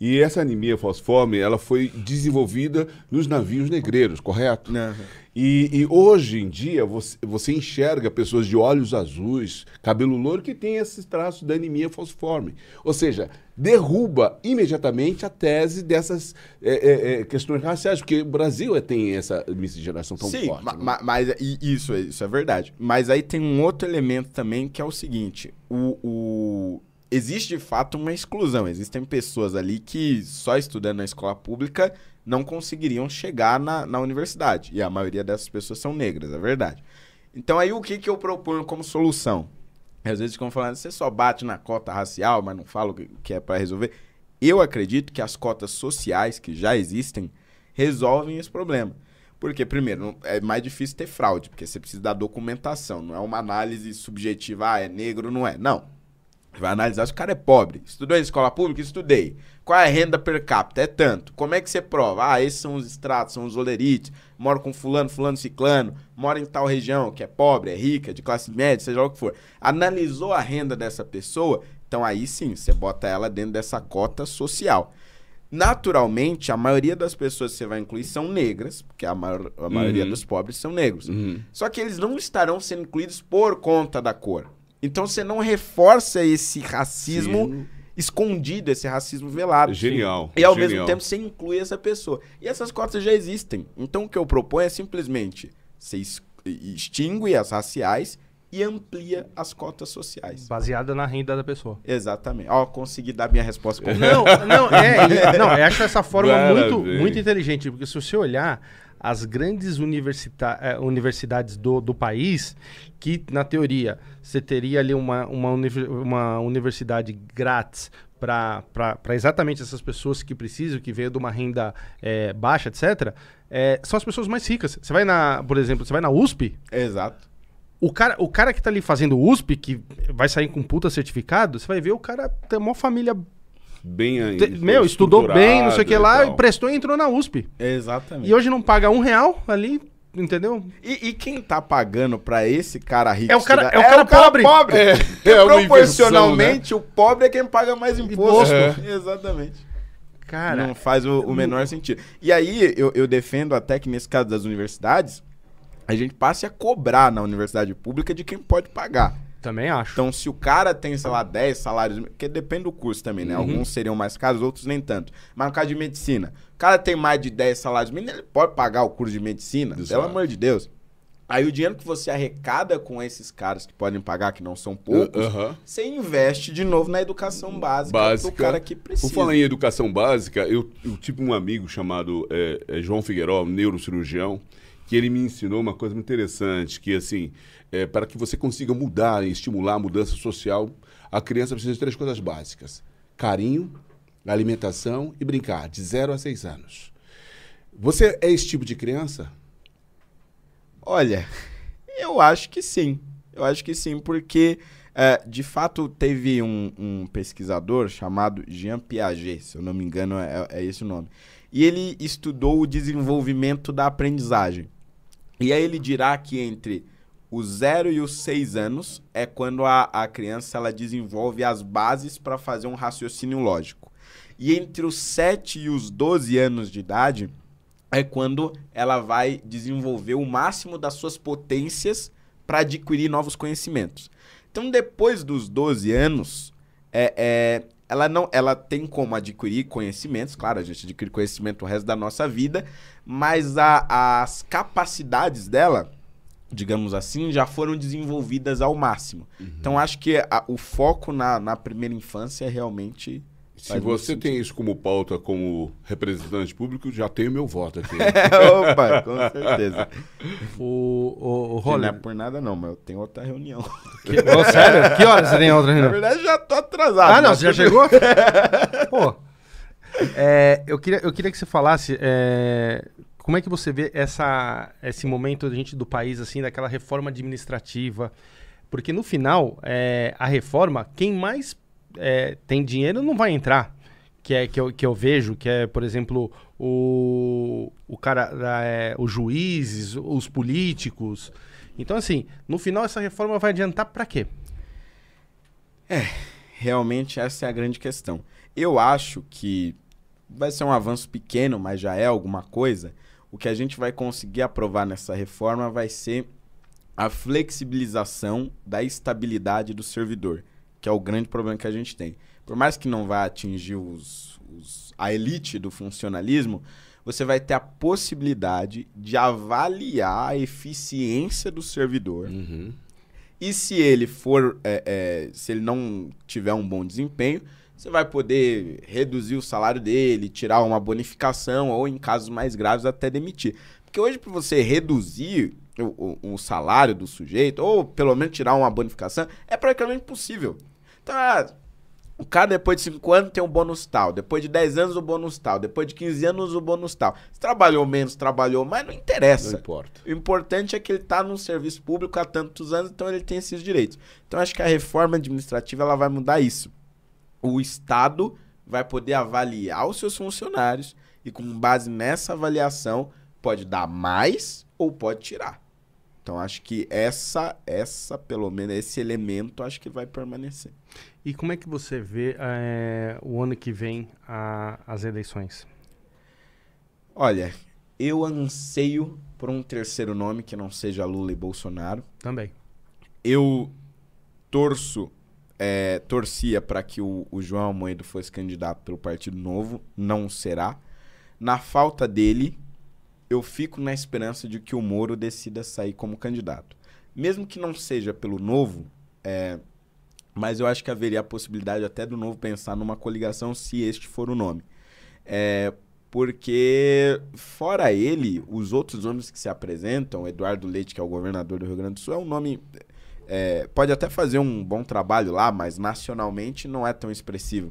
E essa anemia falciforme, ela foi desenvolvida nos navios negreiros, correto? Aham. E, e hoje em dia você, você enxerga pessoas de olhos azuis, cabelo louro, que tem esses traços da anemia falciforme. Ou seja, derruba imediatamente a tese dessas é, é, é, questões raciais, porque o Brasil é- tem essa miscigenação tão Sim, forte. ma- né? ma- mas e- isso, é- isso é verdade. Mas aí tem um outro elemento também que é o seguinte: o, o- existe de fato uma exclusão. Existem pessoas ali que só estudando na escola pública não conseguiriam chegar na, na universidade. E a maioria dessas pessoas são negras, é verdade. Então aí o que, que eu proponho como solução? Às vezes ficam falando, você só bate na cota racial, mas não fala o que- é para resolver. Eu acredito que as cotas sociais que já existem resolvem esse problema. Porque, primeiro, é mais difícil ter fraude, porque você precisa da documentação, não é uma análise subjetiva, ah, é negro, não é. Não. Vai analisar se o cara é pobre. Estudou em escola pública? Estudei. Qual é a renda per capita? É tanto. Como é que você prova? Ah, esses são os estratos, são os olerites. Moro com fulano, fulano, ciclano. Moro em tal região, que é pobre, é rica, de classe média, seja lá o que for. Analisou a renda dessa pessoa, então aí sim, você bota ela dentro dessa cota social. Naturalmente, a maioria das pessoas que você vai incluir são negras, porque a, maior- a maioria Uhum. dos pobres são negros. Uhum. Só que eles não estarão sendo incluídos por conta da cor. Então você não reforça esse racismo Sim. escondido, esse racismo velado. Genial. E ao genial. mesmo tempo você inclui essa pessoa. E essas cotas já existem. Então o que eu proponho é simplesmente você extingue as raciais e amplia as cotas sociais. Baseada na renda da pessoa. Exatamente. Ó, consegui dar minha resposta. Não, não, é, e- não, eu acho essa forma [LAUGHS] muito, muito inteligente, porque se você olhar as grandes universita eh, universidades do, do país, que na teoria você teria ali uma, uma, univer- uma universidade grátis para exatamente essas pessoas que precisam, que veio de uma renda eh, baixa, etc., eh, são as pessoas mais ricas. Você vai na, por exemplo, você vai na USP, Exato. o cara, o cara que tá ali fazendo USP, que vai sair com puta certificado, você vai ver o cara tem uma família. Bem aí, te- meu, estudou bem, não sei o que lá, e prestou e entrou na USP. Exatamente. E hoje não paga um real ali, entendeu? E, e quem tá pagando pra esse cara rico É o cara- estudar? é o cara pobre. É, Porque [LAUGHS] é uma proporcionalmente, o pobre é quem paga mais imposto. Imposto. [LAUGHS] Exatamente. Cara, não faz o, o menor sentido. E aí, eu, eu defendo até que nesse caso das universidades, a gente passe a cobrar na universidade pública de quem pode pagar. Também acho. Então, se o cara tem, sei lá, 10 salários, porque depende do curso também, né? Uhum. Alguns seriam mais caros, outros nem tanto. Mas no caso de medicina, o cara tem mais de 10 salários mínimos, ele pode pagar o curso de medicina, Exato. pelo amor de Deus. Aí o dinheiro que você arrecada com esses caras que podem pagar, que não são poucos, Aham. você investe de novo na educação básica, Básica. do cara que precisa. Por falar em educação básica, eu, eu tive um amigo chamado é, é, João Figueiró, um neurocirurgião, que ele me ensinou uma coisa muito interessante, que assim, é, para que você consiga mudar e estimular a mudança social, a criança precisa de três coisas básicas: carinho, alimentação e brincar, de 0 a 6 anos. Você é esse tipo de criança? Olha, [LAUGHS] eu acho que sim. Eu acho que sim, porque É, de fato, teve um, um pesquisador chamado Jean Piaget, se eu não me engano, é, é esse o nome. E ele estudou o desenvolvimento da aprendizagem. E aí ele dirá que entre os 0 e os 6 anos é quando a, a criança ela desenvolve as bases para fazer um raciocínio lógico. E entre os 7 e os 12 anos de idade é quando ela vai desenvolver o máximo das suas potências para adquirir novos conhecimentos. Então, depois dos 12 anos, é, é, ela não ela tem como adquirir conhecimentos, claro, a gente adquire conhecimento o resto da nossa vida, mas a, as capacidades dela, digamos assim, já foram desenvolvidas ao máximo. Uhum. Então, acho que a, o foco na, na primeira infância é realmente se você tem isso como pauta, como representante público, já tenho meu voto aqui. [LAUGHS] Opa, com certeza. [LAUGHS] O, o, o. Não é por nada não, mas eu tenho outra reunião. Que, oh, sério? Que horas você tem outra reunião? Na verdade, já tô atrasado. Ah, não, você já chegou? Pô, é, eu, queria, eu queria que você falasse é, como é que você vê essa, esse momento gente do país, assim, daquela reforma administrativa. Porque no final, é, a reforma, quem mais é, tem dinheiro não vai entrar. Que, é, que, eu, que eu vejo, que é, por exemplo, o, o cara, é, os juízes, os políticos. Então, assim, no final essa reforma vai adiantar para quê? É, realmente essa é a grande questão. Eu acho que vai ser um avanço pequeno, mas já é alguma coisa. O que a gente vai conseguir aprovar nessa reforma vai ser a flexibilização da estabilidade do servidor que é o grande problema que a gente tem. Por mais que não vá atingir os, os, a elite do funcionalismo, você vai ter a possibilidade de avaliar a eficiência do servidor. Uhum. E se ele for, é, é, se ele não tiver um bom desempenho, você vai poder reduzir o salário dele, tirar uma bonificação ou, em casos mais graves, até demitir. Porque hoje, para você reduzir o, o, o, salário do sujeito, ou pelo menos tirar uma bonificação, é praticamente impossível. Então, ah, o cara depois de 5 anos tem um bônus tal, depois de 10 anos o bônus tal, depois de 15 anos o bônus tal. Se trabalhou menos, trabalhou mais, não interessa. Não importa. O importante é que ele está num serviço público há tantos anos, então ele tem esses direitos. Então acho que a reforma administrativa ela vai mudar isso. O Estado vai poder avaliar os seus funcionários e com base nessa avaliação pode dar mais ou pode tirar. Então acho que essa, essa pelo menos esse elemento, acho que vai permanecer. E como é que você vê é, o ano que vem a, as eleições? Olha, eu anseio por um terceiro nome que não seja Lula e Bolsonaro. Também. Eu torço, é, torcia para que o, o João Almoedo fosse candidato pelo Partido Novo, não será. Na falta dele, eu fico na esperança de que o Moro decida sair como candidato. Mesmo que não seja pelo Novo, é, mas eu acho que haveria a possibilidade até do Novo pensar numa coligação se este for o nome. É, porque, fora ele, os outros nomes que se apresentam, Eduardo Leite, que é o governador do Rio Grande do Sul, é um nome. É, pode até fazer um bom trabalho lá, mas nacionalmente não é tão expressivo.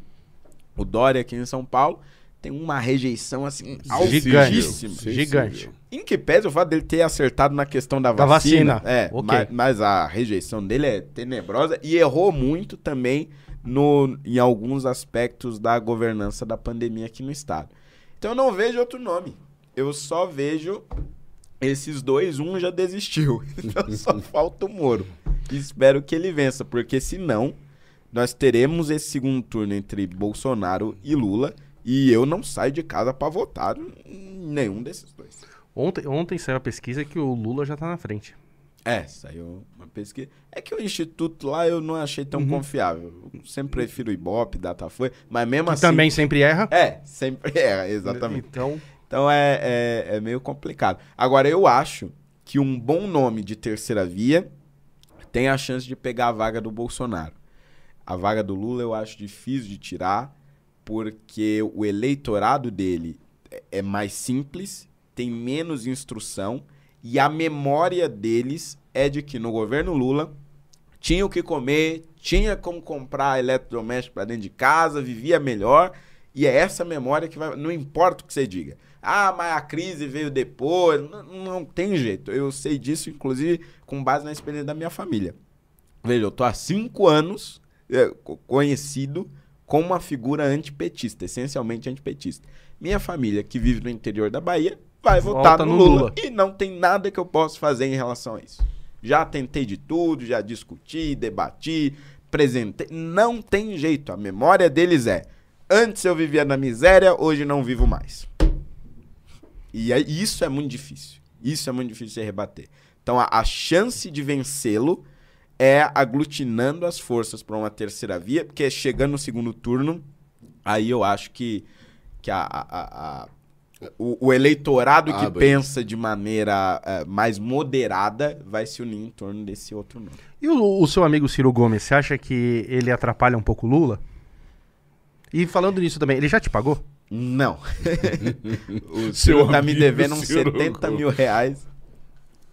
O Dória aqui em São Paulo tem uma rejeição assim altíssima. Gigante. Em que pese o fato dele ter acertado na questão da, da vacina. vacina. É, okay. mas, mas, a rejeição dele é tenebrosa e errou muito também no, em alguns aspectos da governança da pandemia aqui no estado. Então eu não vejo outro nome. Eu só vejo esses dois, um já desistiu. [LAUGHS] Então só [LAUGHS] falta o Moro. Espero que ele vença, porque senão nós teremos esse segundo turno entre Bolsonaro e Lula e eu não saio de casa para votar nenhum desses dois. Ontem, ontem saiu a pesquisa que o Lula já tá na frente. É, saiu uma pesquisa. É que o instituto lá eu não achei tão uhum. confiável. Eu sempre prefiro o Ibope, Datafolha, mas mesmo que assim... também sempre erra. É, sempre [LAUGHS] erra, exatamente. Então... Então é, é, é meio complicado. Agora, eu acho que um bom nome de terceira via tem a chance de pegar a vaga do Bolsonaro. A vaga do Lula eu acho difícil de tirar porque o eleitorado dele é mais simples, tem menos instrução e a memória deles é de que no governo Lula tinha o que comer, tinha como comprar eletrodoméstico para dentro de casa, vivia melhor. E é essa memória que vai. Não importa o que você diga. Ah, mas a crise veio depois. Não, não tem jeito. Eu sei disso, inclusive, com base na experiência da minha família. Veja, eu tô há cinco anos é, conhecido como uma figura antipetista, essencialmente antipetista. Minha família, que vive no interior da Bahia, vai Volta votar no, no Lula, Lula, E não tem nada que eu possa fazer em relação a isso. Já tentei de tudo, já discuti, debati, apresentei. Não tem jeito. A memória deles é: antes eu vivia na miséria, hoje não vivo mais. E é, isso é muito difícil. Isso é muito difícil de rebater. Então a, a chance de vencê-lo é aglutinando as forças para uma terceira via, porque chegando no segundo turno, aí eu acho que, que a, a, a o, o, eleitorado ah, que bem. pensa de maneira uh, mais moderada vai se unir em torno desse outro nome. E o, o, seu amigo Ciro Gomes, você acha que ele atrapalha um pouco o Lula? E falando nisso também, ele já te pagou? Não. [LAUGHS] o Ciro tá me devendo uns 70 mil reais.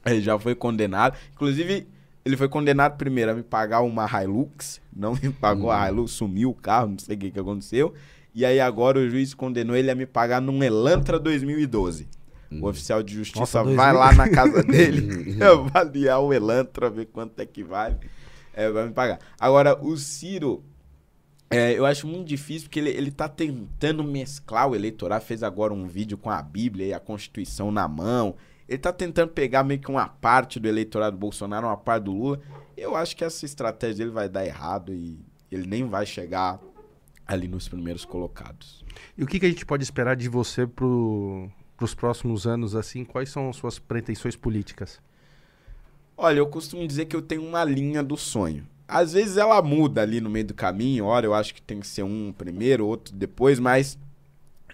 Ele já foi condenado. Inclusive, ele foi condenado primeiro a me pagar uma Hilux. Não me pagou a uhum. Hilux, sumiu o carro, não sei o que, que aconteceu. E aí agora o juiz condenou ele a me pagar num Elantra 2012. O hum. oficial de justiça Nossa, vai lá na casa [LAUGHS] dele [LAUGHS] avaliar o Elantra, ver quanto é que vale. É, vai me pagar. Agora, o Ciro, é, eu acho muito difícil porque ele, ele tá tentando mesclar o eleitorado. Fez agora um vídeo com a Bíblia e a Constituição na mão. Ele tá tentando pegar meio que uma parte do eleitorado do Bolsonaro, uma parte do Lula. Eu acho que essa estratégia dele vai dar errado e ele nem vai chegar ali nos primeiros colocados. E o que, que a gente pode esperar de você para os próximos anos? assim? Quais são as suas pretensões políticas? Olha, eu costumo dizer que eu tenho uma linha do sonho. Às vezes ela muda ali no meio do caminho. Ora, eu acho que tem que ser um primeiro, outro depois, mas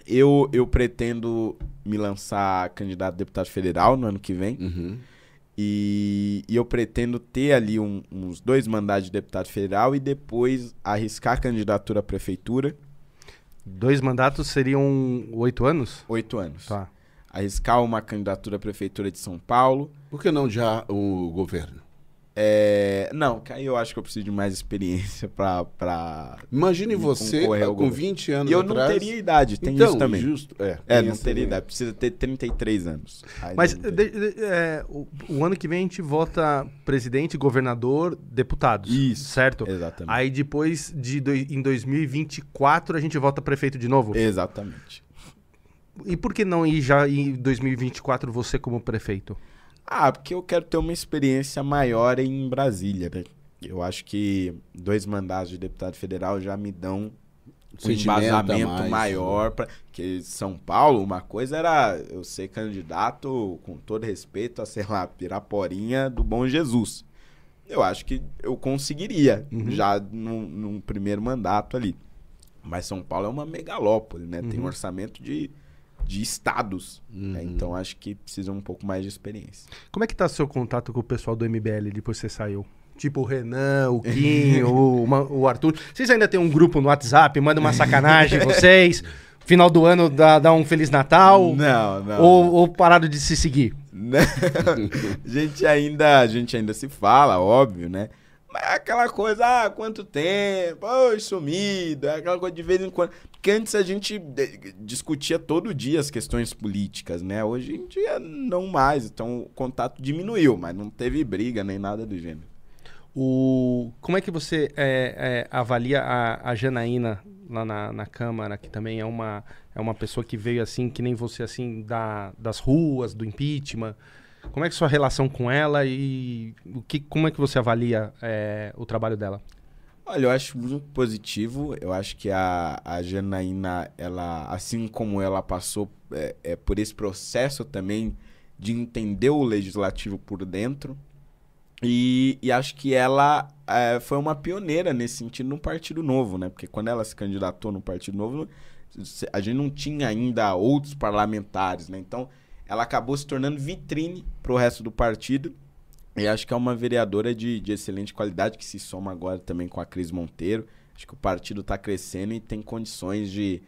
eu, eu pretendo me lançar candidato a deputado federal no ano que vem. Uhum. E, e eu pretendo ter ali um, uns dois mandatos de deputado federal e depois arriscar a candidatura à prefeitura. Dois mandatos seriam oito anos? Oito anos. Tá. Arriscar uma candidatura à prefeitura de São Paulo. Por que não já o governo? É, não, aí eu acho que eu preciso de mais experiência pra. pra Imagine você com 20 anos. E eu atrás... não teria idade, tem então, isso também. Justo, é, é não teria idade, precisa ter 33 anos. Aí Mas de, de, é, o, o, ano que vem a gente vota presidente, governador, deputados. Isso. Certo? Exatamente. Aí depois, de do, em 2024, a gente vota prefeito de novo? Exatamente. E por que não ir já em 2024 você como prefeito? Ah, porque eu quero ter uma experiência maior em Brasília, né? Eu acho que dois mandatos de deputado federal já me dão um embasamento mais, maior né? para que São Paulo, uma coisa era eu ser candidato com todo respeito a, sei lá, Piraporinha do Bom Jesus. Eu acho que eu conseguiria uhum. já num, num, primeiro mandato ali. Mas São Paulo é uma megalópole, né? Uhum. Tem um orçamento de de estados. Né? Uhum. Né? Então acho que precisa um pouco mais de experiência. Como é que tá seu contato com o pessoal do MBL depois que você saiu? Tipo o Renan, o [LAUGHS] Kim, o, o Arthur. Vocês ainda tem um grupo no WhatsApp, manda uma sacanagem [LAUGHS] vocês? Final do ano dá, dá um Feliz Natal? Não, não. Ou, ou parado de se seguir? a [LAUGHS] gente ainda, a gente ainda se fala, óbvio, né? Mas é aquela coisa, ah, quanto tempo, oi, sumido, é aquela coisa de vez em quando. Porque antes a gente discutia todo dia as questões políticas, né? Hoje em dia não mais, então o contato diminuiu, mas não teve briga nem nada do gênero. O... Como é que você é, é, avalia a, a Janaína lá na, na Câmara, que também é uma, é uma pessoa que veio assim, que nem você, assim, da, das ruas, do impeachment? Como é que sua relação com ela e o que, como é que você avalia é, o trabalho dela? Olha, eu acho muito positivo. Eu acho que a, a Janaína, ela, assim como ela passou é, é, por esse processo também de entender o legislativo por dentro, e, e acho que ela é, foi uma pioneira nesse sentido no Partido Novo, né? Porque quando ela se candidatou no Partido Novo, a gente não tinha ainda outros parlamentares, né? Então, ela acabou se tornando vitrine para o resto do partido. E acho que é uma vereadora de, de excelente qualidade, que se soma agora também com a Cris Monteiro. Acho que o partido está crescendo e tem condições de,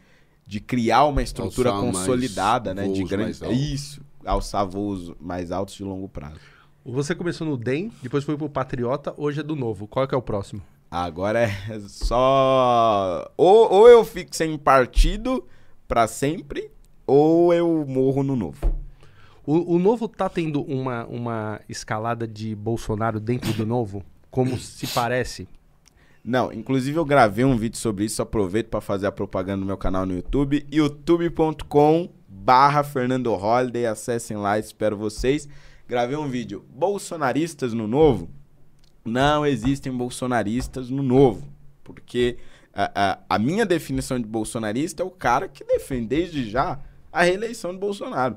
de criar uma estrutura alçar consolidada, né? De grande. Isso, alçar voos mais altos de longo prazo. Você começou no DEM, depois foi pro Patriota, hoje é do Novo. Qual é que é o próximo? Agora é só. Ou, ou eu fico sem partido para sempre, ou eu morro no Novo. O, o Novo tá tendo uma, uma escalada de Bolsonaro dentro do Novo? como se parece? Não, inclusive eu gravei um vídeo sobre isso, aproveito para fazer a propaganda no meu canal no YouTube, youtube.com barra Fernando Holiday, acessem lá, espero vocês. Gravei um vídeo, bolsonaristas no novo? Não existem bolsonaristas no novo, porque a, a, a minha definição de bolsonarista é o cara que defende desde já a reeleição de Bolsonaro.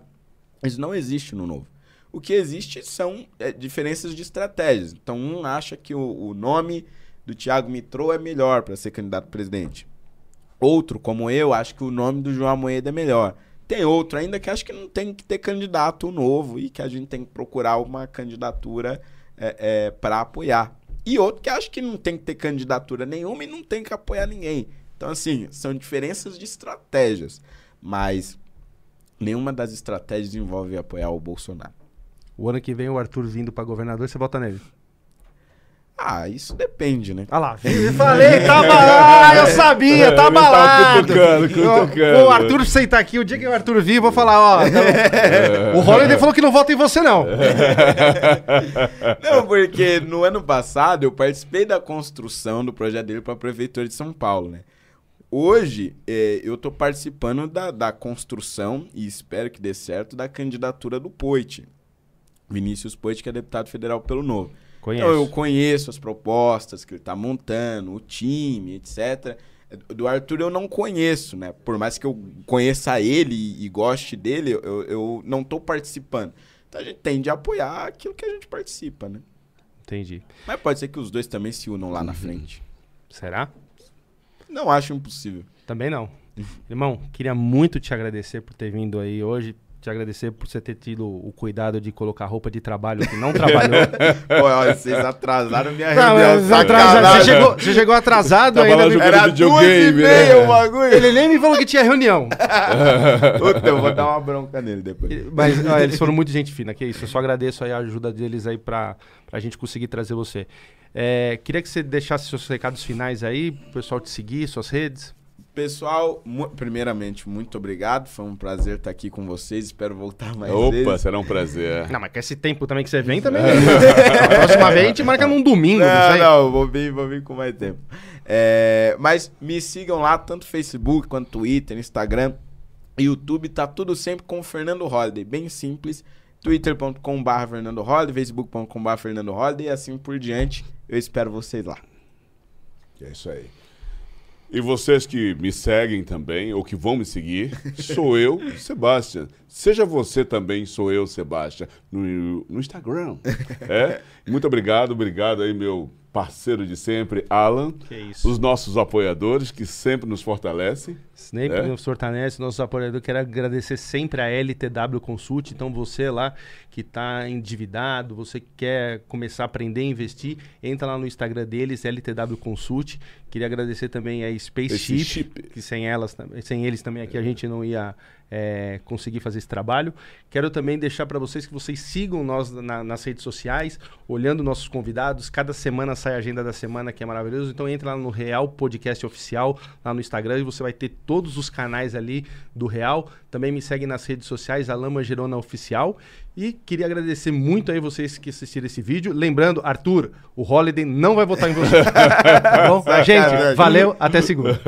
Isso não existe no novo. O que existe são é, diferenças de estratégias. Então, um acha que o, o nome do Thiago Mitrô é melhor para ser candidato a presidente. Outro, como eu, acho que o nome do João Moeda é melhor. Tem outro ainda que acha que não tem que ter candidato novo e que a gente tem que procurar uma candidatura é, é, para apoiar. E outro que acha que não tem que ter candidatura nenhuma e não tem que apoiar ninguém. Então, assim, são diferenças de estratégias. Mas nenhuma das estratégias envolve apoiar o Bolsonaro. O ano que vem o Arthur vindo para governador, você vota nele? Ah, isso depende, né? Ah lá, eu falei, tava lá, eu sabia, [LAUGHS] tá Ele balado. cutucando, cutucando. O Arthur sentar aqui, o dia que o Arthur vir, eu vou falar, ó. [LAUGHS] tá- o Holiday falou que não vota em você, não. [LAUGHS] Não, porque no ano passado eu participei da construção do projeto dele para a Prefeitura de São Paulo, né? Hoje é, eu tô participando da, da construção, e espero que dê certo, da candidatura do Poit. Vinícius Poit, que é deputado federal pelo Novo. Conheço. Então eu conheço as propostas que ele tá montando, o time, etc. Do Arthur eu não conheço, né? Por mais que eu conheça ele e, e goste dele, eu, eu não tô participando. Então a gente tende a apoiar aquilo que a gente participa, né? Entendi. Mas pode ser que os dois também se unam lá na frente. Será? Não acho impossível. Também não. Irmão, queria muito te agradecer por ter vindo aí hoje. Te agradecer por você ter tido o cuidado de colocar roupa de trabalho que não trabalhou. [LAUGHS] Pô, olha, vocês atrasaram minha Não, reunião. atrasado, você, chegou, você chegou atrasado Tava ainda. Era duas e né? meia o bagulho. Ele nem me falou que tinha reunião. [LAUGHS] Puta, eu vou dar uma bronca nele depois. Mas eles foram muito gente fina, que isso. Eu só agradeço aí a ajuda deles aí pra, pra gente conseguir trazer você. É, queria que você deixasse seus recados finais aí, pro pessoal te seguir, suas redes. Pessoal, primeiramente, muito obrigado. Foi um prazer estar aqui com vocês. Espero voltar mais Opa, vezes. será um prazer. Não, mas com esse tempo também que você vem também. [LAUGHS] a próxima vez a gente marca num domingo, não, Não, não, vou vir, vou vir com mais tempo. É, mas me sigam lá, tanto Facebook quanto Twitter, Instagram, YouTube, tá tudo sempre com o Fernando Holiday, bem simples. twitter.com.br Fernando Holiday, facebook.com.br Fernando Holiday e assim por diante. Eu espero vocês lá. É isso aí. E vocês que me seguem também, ou que vão me seguir, [LAUGHS] sou eu, Sebastian. Seja você também, sou eu, Sebastian, no, no Instagram. [LAUGHS] É? Muito obrigado, obrigado aí, meu parceiro de sempre, Alan. Que isso. Os nossos apoiadores que sempre nos fortalecem. Snape É? nos fortalece, nossos apoiadores. Quero agradecer sempre a LTW Consult. Então, você lá que está endividado, você que quer começar a aprender a investir, entra lá no Instagram deles, LTW Consult. Queria agradecer também a Spaceship, chip. que sem, elas, sem eles também aqui a gente não ia é, conseguir fazer esse trabalho. Quero também deixar para vocês que vocês sigam nós na- nas redes sociais, olhando nossos convidados. Cada semana sai a agenda da semana, que é maravilhoso. Então entra lá no Real Podcast Oficial, lá no Instagram, e você vai ter todos os canais ali do Real. Também me segue nas redes sociais, Alama Gerona Oficial. E queria agradecer muito aí vocês que assistiram esse vídeo. Lembrando, Arthur, o Holiday não vai votar em você. [LAUGHS] tá bom? Gente, valeu, até segunda.